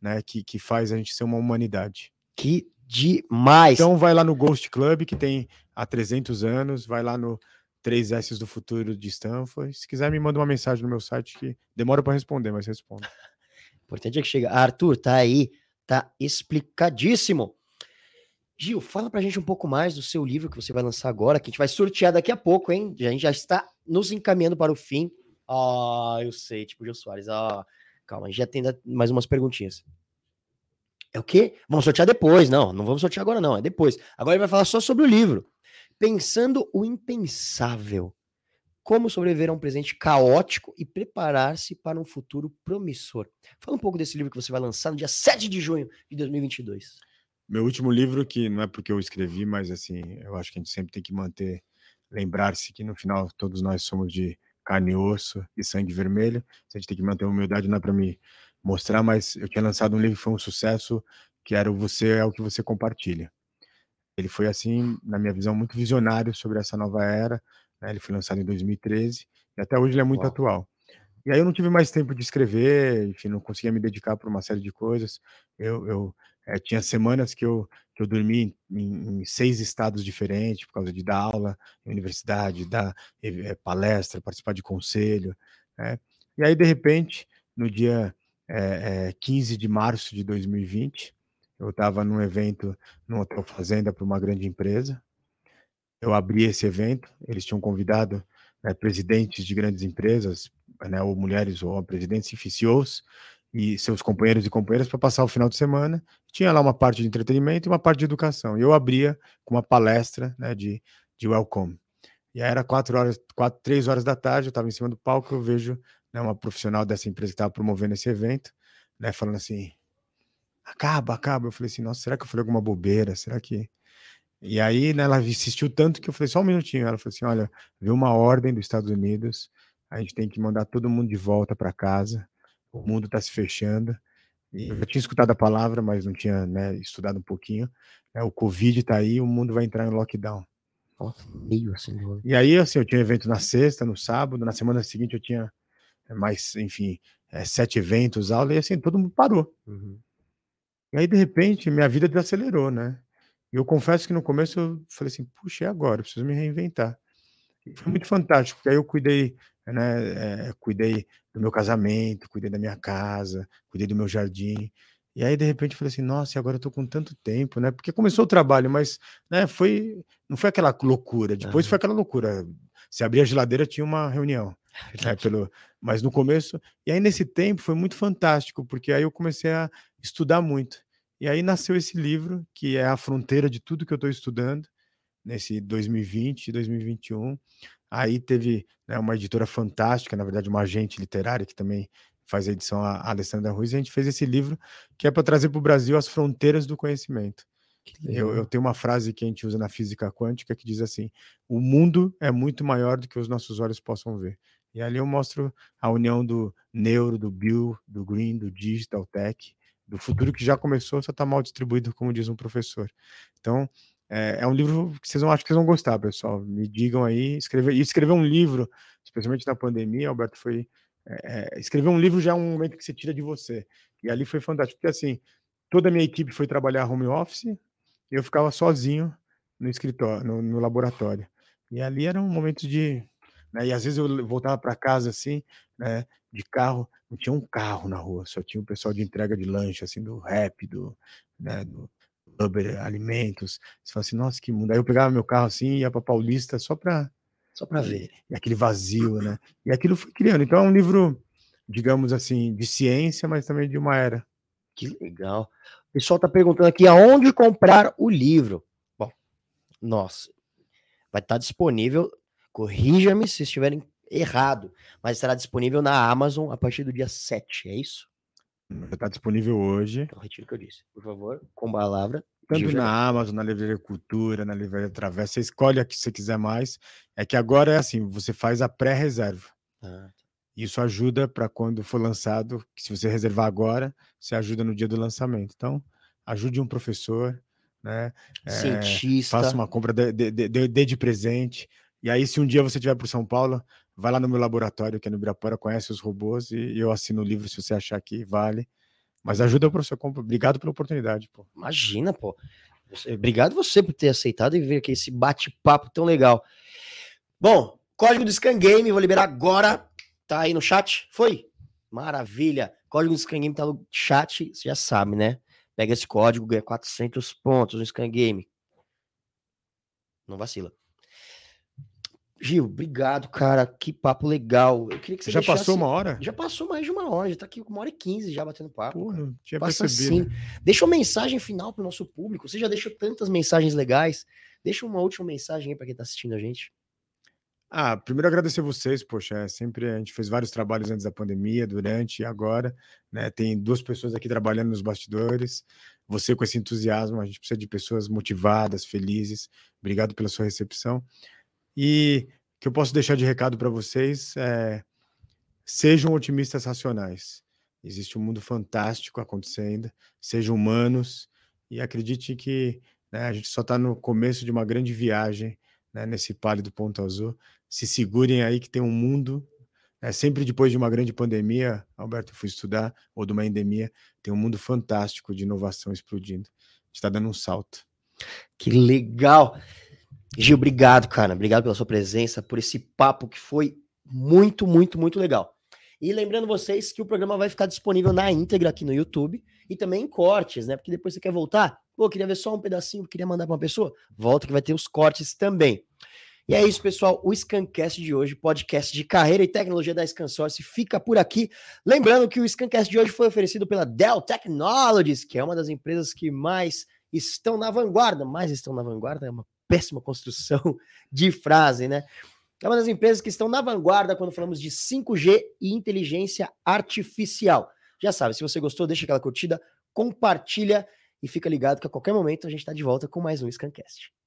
Speaker 2: né? Que, que faz a gente ser uma humanidade.
Speaker 1: Que demais!
Speaker 2: Então vai lá no Ghost Club, que tem há 300 anos, vai lá no 3S do futuro de Stanford. Se quiser, me manda uma mensagem no meu site que demora para responder, mas respondo.
Speaker 1: Importante é que chega. Arthur, tá aí, tá explicadíssimo. Gil, fala pra gente um pouco mais do seu livro que você vai lançar agora, que a gente vai sortear daqui a pouco, hein? A gente já está nos encaminhando para o fim. Ah, eu sei, tipo, Gil Soares. Ah, calma, a gente já tem mais umas perguntinhas. É o quê? Vamos sortear depois. Não, não vamos sortear agora, não. É depois. Agora ele vai falar só sobre o livro. Pensando o impensável. Como sobreviver a um presente caótico e preparar-se para um futuro promissor. Fala um pouco desse livro que você vai lançar no dia 7 de junho de 2022.
Speaker 2: Meu último livro, que não é porque eu escrevi, mas assim, eu acho que a gente sempre tem que manter, lembrar-se que no final todos nós somos de carne e osso e sangue vermelho. A gente tem que manter a humildade, não é para me mostrar, mas eu tinha lançado um livro que foi um sucesso, que era o Você é o que você compartilha. Ele foi, assim, na minha visão, muito visionário sobre essa nova era. Né? Ele foi lançado em 2013 e até hoje ele é muito Uau. atual. E aí eu não tive mais tempo de escrever, enfim, não conseguia me dedicar para uma série de coisas. Eu, eu é, tinha semanas que eu, que eu dormi em, em, seis estados diferentes por causa de dar aula em universidade, dar é, palestra, participar de conselho. Né? E aí, de repente, no dia é, 15 de março de 2020, eu estava num evento no Hotel Fazenda para uma grande empresa. Eu abri esse evento, eles tinham convidado né, presidentes de grandes empresas, né, ou mulheres ou presidentes e CEOs, e seus companheiros e companheiras para passar o final de semana. Tinha lá uma parte de entretenimento e uma parte de educação. E eu abria com uma palestra né, de, de welcome. E aí era quatro horas, quatro, três horas da tarde, eu estava em cima do palco, eu vejo né, uma profissional dessa empresa que estava promovendo esse evento, né, falando assim, acaba, acaba. Eu falei assim, nossa, será que eu falei alguma bobeira? Será que. E aí, né, ela insistiu tanto que eu falei, só um minutinho. Ela falou assim: olha, viu uma ordem dos Estados Unidos, a gente tem que mandar todo mundo de volta para casa, o mundo está se fechando. E eu já tinha escutado a palavra, mas não tinha né, estudado um pouquinho. É, o Covid está aí, o mundo vai entrar em lockdown.
Speaker 1: Nossa, meio assim.
Speaker 2: E aí, assim, eu tinha evento na sexta, no sábado, na semana seguinte eu tinha mais, enfim, é, sete eventos, aula, e assim, todo mundo parou. Uhum. E aí, de repente, minha vida desacelerou, né? E eu confesso que no começo eu falei assim, puxa, e agora? Eu preciso me reinventar. E foi muito fantástico, porque aí eu cuidei, né? É, cuidei do meu casamento, cuidei da minha casa, cuidei do meu jardim. E aí, de repente, eu falei assim, nossa, e agora eu tô com tanto tempo, né? Porque começou o trabalho, mas né, foi, não foi aquela loucura. Depois uhum. foi aquela loucura. Se abrir a geladeira, tinha uma reunião. Né, pelo, mas no começo. E aí, nesse tempo, foi muito fantástico, porque aí eu comecei a estudar muito. E aí nasceu esse livro, que é a fronteira de tudo que eu estou estudando, nesse 2020 e 2021. Aí teve né, uma editora fantástica, na verdade, uma agente literária que também faz a edição, a Alessandra Ruiz, e a gente fez esse livro que é para trazer para o Brasil as fronteiras do conhecimento. Eu, eu, tenho uma frase que a gente usa na física quântica que diz assim: o mundo é muito maior do que os nossos olhos possam ver. E ali eu mostro a união do neuro, do bio, do green, do digital tech, do futuro que já começou, só está mal distribuído, como diz um professor. Então, é, é, um livro que vocês vão, acho que vocês vão gostar, pessoal. Me digam aí, escrever, e escrever um livro, especialmente na pandemia, Alberto, foi. É, é, escrever um livro já é um momento que você tira de você. E ali foi fantástico, porque assim, toda a minha equipe foi trabalhar home office, eu ficava sozinho no escritório, no, no laboratório. E ali era um momento de né? E às vezes eu voltava para casa assim, né, de carro, não tinha um carro na rua, só tinha o pessoal de entrega de lanche, assim, do rap, do, né, do Uber Alimentos. Você fala assim, nossa, que mundo. Aí eu pegava meu carro assim e ia para Paulista só para
Speaker 1: só para ver.
Speaker 2: E aquele vazio, né? E aquilo foi criando. Então é um livro, digamos assim, de ciência, mas também de uma era.
Speaker 1: Que legal. O pessoal tá perguntando aqui aonde comprar o livro. Bom, nossa, vai estar disponível. Corrija-me se estiverem errado, mas estará disponível na Amazon a partir do dia 7, é isso?
Speaker 2: Está disponível hoje.
Speaker 1: Então, retiro o que eu disse. Por favor, com palavra.
Speaker 2: Tanto na Amazon, na Livraria Cultura, na Livraria Travessa, você escolhe a que você quiser mais. É que agora é assim, você faz a pré-reserva. Ah. Isso ajuda para quando for lançado, que se você reservar agora, você ajuda no dia do lançamento. Então, ajude um professor, né?
Speaker 1: É, Cientista.
Speaker 2: É, faça uma compra, dê de, de, de, de, presente. E aí, se um dia você estiver para São Paulo, vai lá no meu laboratório, que é no Ibirapuera, conhece os robôs e eu assino o livro se você achar que vale. Mas ajuda o professor compra. Obrigado pela oportunidade, pô.
Speaker 1: Imagina, pô. Obrigado você por ter aceitado e ver aqui esse bate-papo tão legal. Bom, código do Scan Game, vou liberar agora Tá aí no chat? Foi? Maravilha. Código do Scan Game tá no chat, você já sabe, né? Pega esse código, ganha 400 pontos no Scan Game. Não vacila. Gil, obrigado, cara. Que papo legal. Eu queria que você
Speaker 2: Já deixasse... passou uma hora?
Speaker 1: Já passou mais de uma hora. Já tá aqui com uma hora e quinze já batendo papo.
Speaker 2: Porra, tinha Passa percebido.
Speaker 1: Assim. Deixa uma mensagem final pro nosso público. Você já deixou tantas mensagens legais. Deixa uma última mensagem aí para quem tá assistindo a gente.
Speaker 2: Ah, primeiro agradecer vocês, poxa, é sempre a gente fez vários trabalhos antes da pandemia, durante e agora, né? Tem duas pessoas aqui trabalhando nos bastidores. Você com esse entusiasmo, a gente precisa de pessoas motivadas, felizes. Obrigado pela sua recepção. E que eu posso deixar de recado para vocês é sejam otimistas racionais. Existe um mundo fantástico acontecendo, sejam humanos e acredite que né, a gente só está no começo de uma grande viagem né, nesse pálido ponto azul se segurem aí que tem um mundo. É, sempre depois de uma grande pandemia, Alberto, eu fui estudar, ou de uma endemia, tem um mundo fantástico de inovação explodindo. Está dando um salto.
Speaker 1: Que legal! Gil, obrigado, cara. Obrigado pela sua presença, por esse papo que foi muito, muito, muito legal. E lembrando vocês que o programa vai ficar disponível na íntegra aqui no YouTube e também em cortes, né? Porque depois você quer voltar, pô, queria ver só um pedacinho, queria mandar para uma pessoa, volta que vai ter os cortes também. E é isso, pessoal. O Scancast de hoje, podcast de carreira e tecnologia da ScanSource, fica por aqui. Lembrando que o Scancast de hoje foi oferecido pela Dell Technologies, que é uma das empresas que mais estão na vanguarda. Mais estão na vanguarda é uma péssima construção de frase, né? É uma das empresas que estão na vanguarda quando falamos de 5G e inteligência artificial. Já sabe, se você gostou, deixa aquela curtida, compartilha e fica ligado que a qualquer momento a gente está de volta com mais um Scancast.